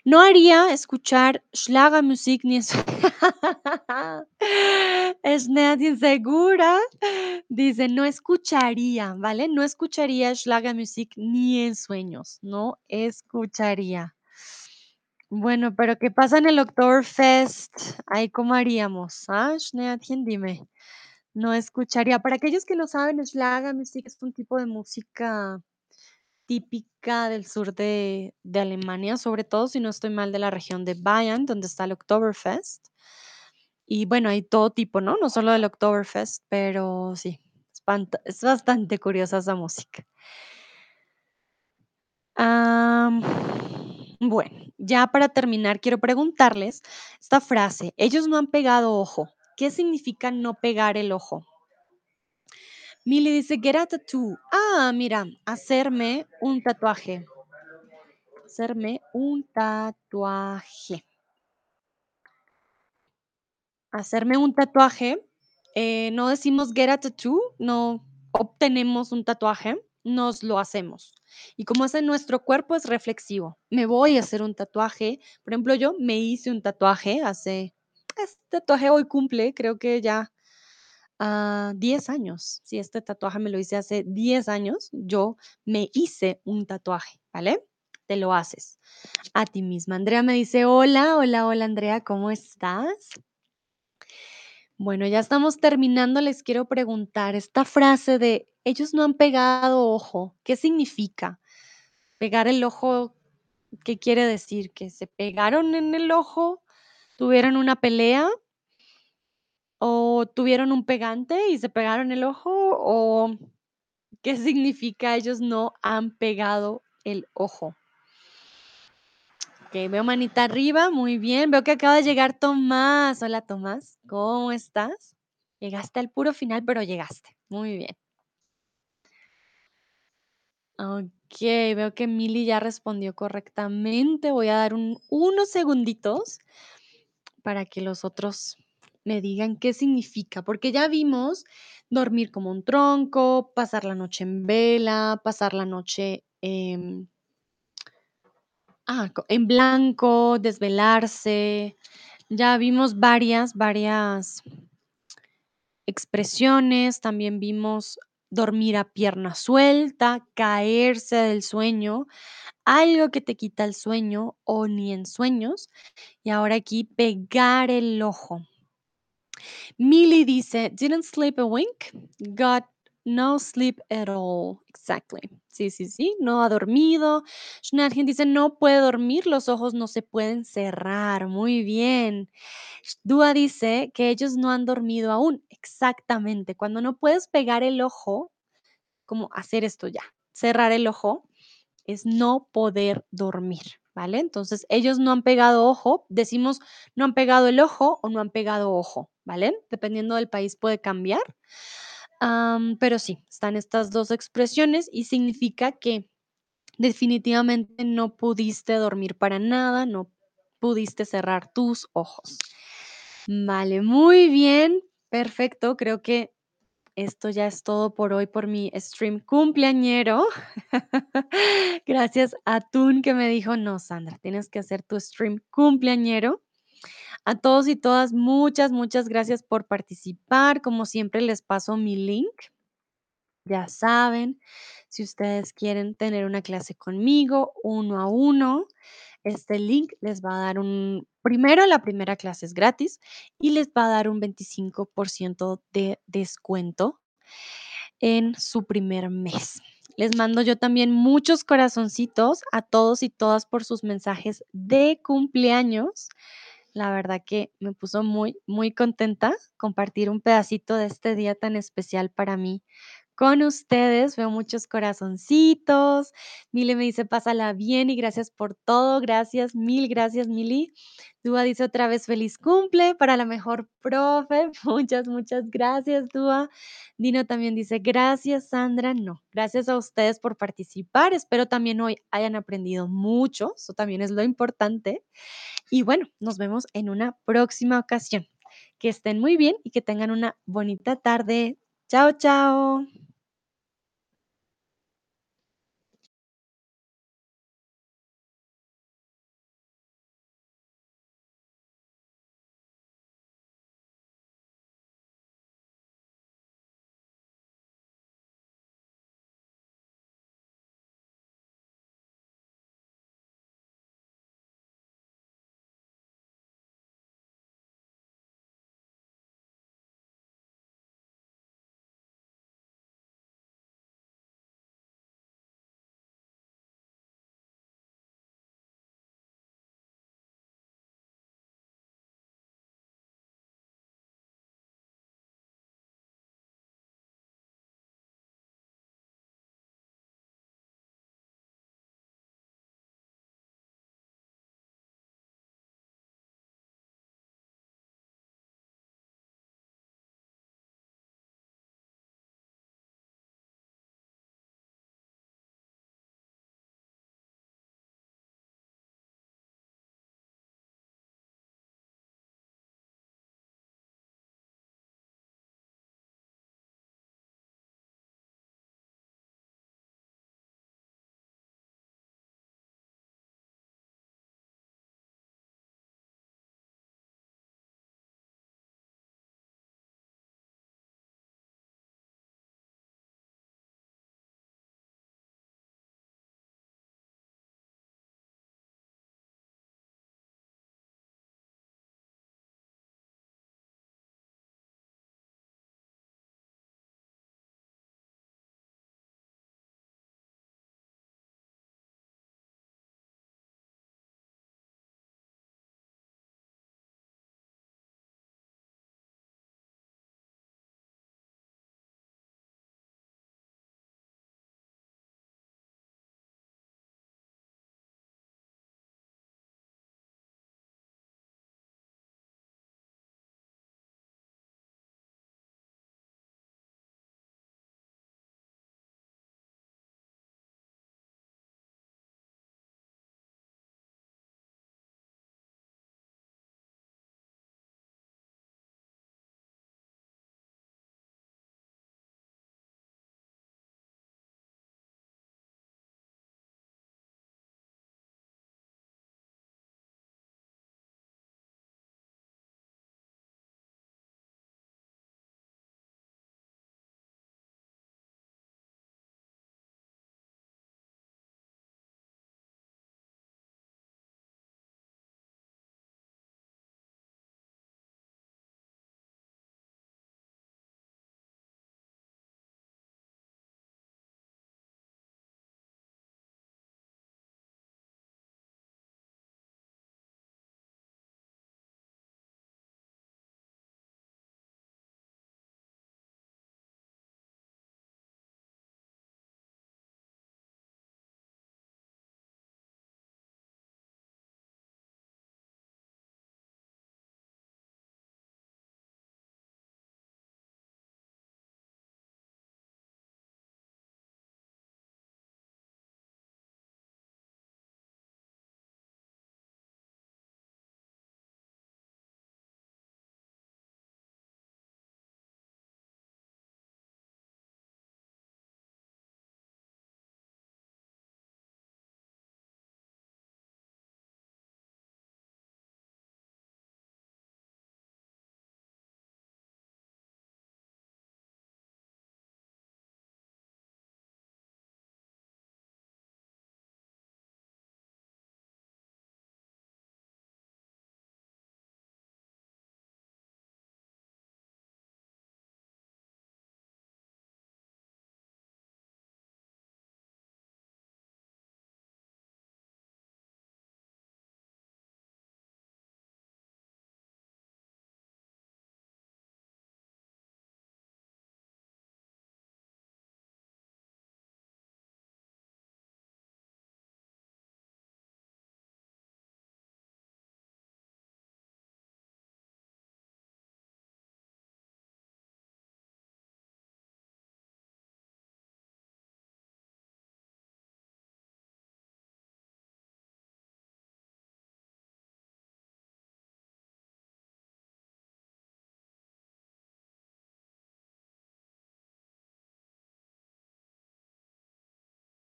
"No haría escuchar Schlagermusik ni en sue" Schneatin segura, dice: "No escucharía", ¿vale? No escucharía Schlagermusik ni en sueños, no escucharía. Bueno, pero, ¿qué pasa en el Oktoberfest? Ahí, ¿cómo haríamos? Ah, dime. No escucharía. Para aquellos que no saben, Schlagermusik es un tipo de música típica del sur de Alemania, sobre todo, si no estoy mal, de la región de Bayern, donde está el Oktoberfest. Y bueno, hay todo tipo, ¿no? No solo del Oktoberfest, pero sí, es bastante curiosa esa música. Bueno, ya para terminar, quiero preguntarles esta frase: "Ellos no han pegado ojo", ¿qué significa no pegar el ojo? Mili dice: "Get a tattoo". Ah, mira, hacerme un tatuaje. Hacerme un tatuaje. Hacerme un tatuaje, eh, no decimos get a tattoo, no obtenemos un tatuaje, nos lo hacemos. Y como es en nuestro cuerpo, es reflexivo. Me voy a hacer un tatuaje. Por ejemplo, yo me hice un tatuaje hace este tatuaje hoy cumple, creo que ya, ah, 10 años. Sí, este tatuaje me lo hice hace 10 años. Yo me hice un tatuaje, ¿vale? Te lo haces a ti misma. Andrea me dice: "Hola, hola, hola, Andrea, ¿cómo estás?". Bueno, ya estamos terminando. Les quiero preguntar, esta frase de: "Ellos no han pegado ojo", ¿qué significa? Pegar el ojo, ¿qué quiere decir? ¿Que se pegaron en el ojo? ¿Tuvieron una pelea? ¿O tuvieron un pegante y se pegaron el ojo? ¿O qué significa ellos no han pegado el ojo? Okey, veo manita arriba, muy bien. Veo que acaba de llegar Tomás. Hola, Tomás, ¿cómo estás? Llegaste al puro final, pero llegaste. Muy bien. Okey, veo que Mili ya respondió correctamente. Voy a dar un unos segunditos para que los otros me digan qué significa, porque ya vimos dormir como un tronco, pasar la noche en vela, pasar la noche, ah, en blanco, desvelarse. Ya vimos varias varias expresiones. También vimos dormir a pierna suelta, caerse del sueño, algo que te quita el sueño o ni en sueños. Y ahora aquí, pegar el ojo. Mili dice: "Didn't sleep a wink, got No sleep at all. Exactly. Sí, sí, sí, no ha dormido. Schnarchen dice: "No puede dormir, los ojos no se pueden cerrar". Muy bien. Dúa dice que ellos no han dormido aún. Exactamente, cuando no puedes pegar el ojo, como hacer esto ya, cerrar el ojo, es no poder dormir, ¿vale? Entonces, ellos no han pegado ojo, decimos: "No han pegado el ojo" o "No han pegado ojo", ¿vale? Dependiendo del país puede cambiar. Pero sí, están estas 2 expresiones y significa que definitivamente no pudiste dormir para nada, no pudiste cerrar tus ojos. Vale, muy bien, perfecto. Creo que esto ya es todo por hoy, por mi stream cumpleañero. Gracias a Tun que me dijo: "No, Sandra, tienes que hacer tu stream cumpleañero". A todos y todas, muchas, muchas gracias por participar. Como siempre, les paso mi link. Ya saben, si ustedes quieren tener una clase conmigo, uno a uno, este link les va a dar un primero, la primera clase es gratis y les va a dar un 25% de descuento en su primer mes. Les mando yo también muchos corazoncitos a todos y todas por sus mensajes de cumpleaños. La verdad que me puso muy, muy contenta compartir un pedacito de este día tan especial para mí con ustedes. Veo muchos corazoncitos. Mili me dice: "Pásala bien y gracias por todo". Gracias, mil gracias, Mili. Dúa dice otra vez: "Feliz cumple para la mejor profe". Muchas, muchas gracias, Dúa. Dino también dice: "Gracias, Sandra". No, gracias a ustedes por participar. Espero también hoy hayan aprendido mucho, eso también es lo importante. Y bueno, nos vemos en una próxima ocasión. Que estén muy bien y que tengan una bonita tarde. Chao, chao.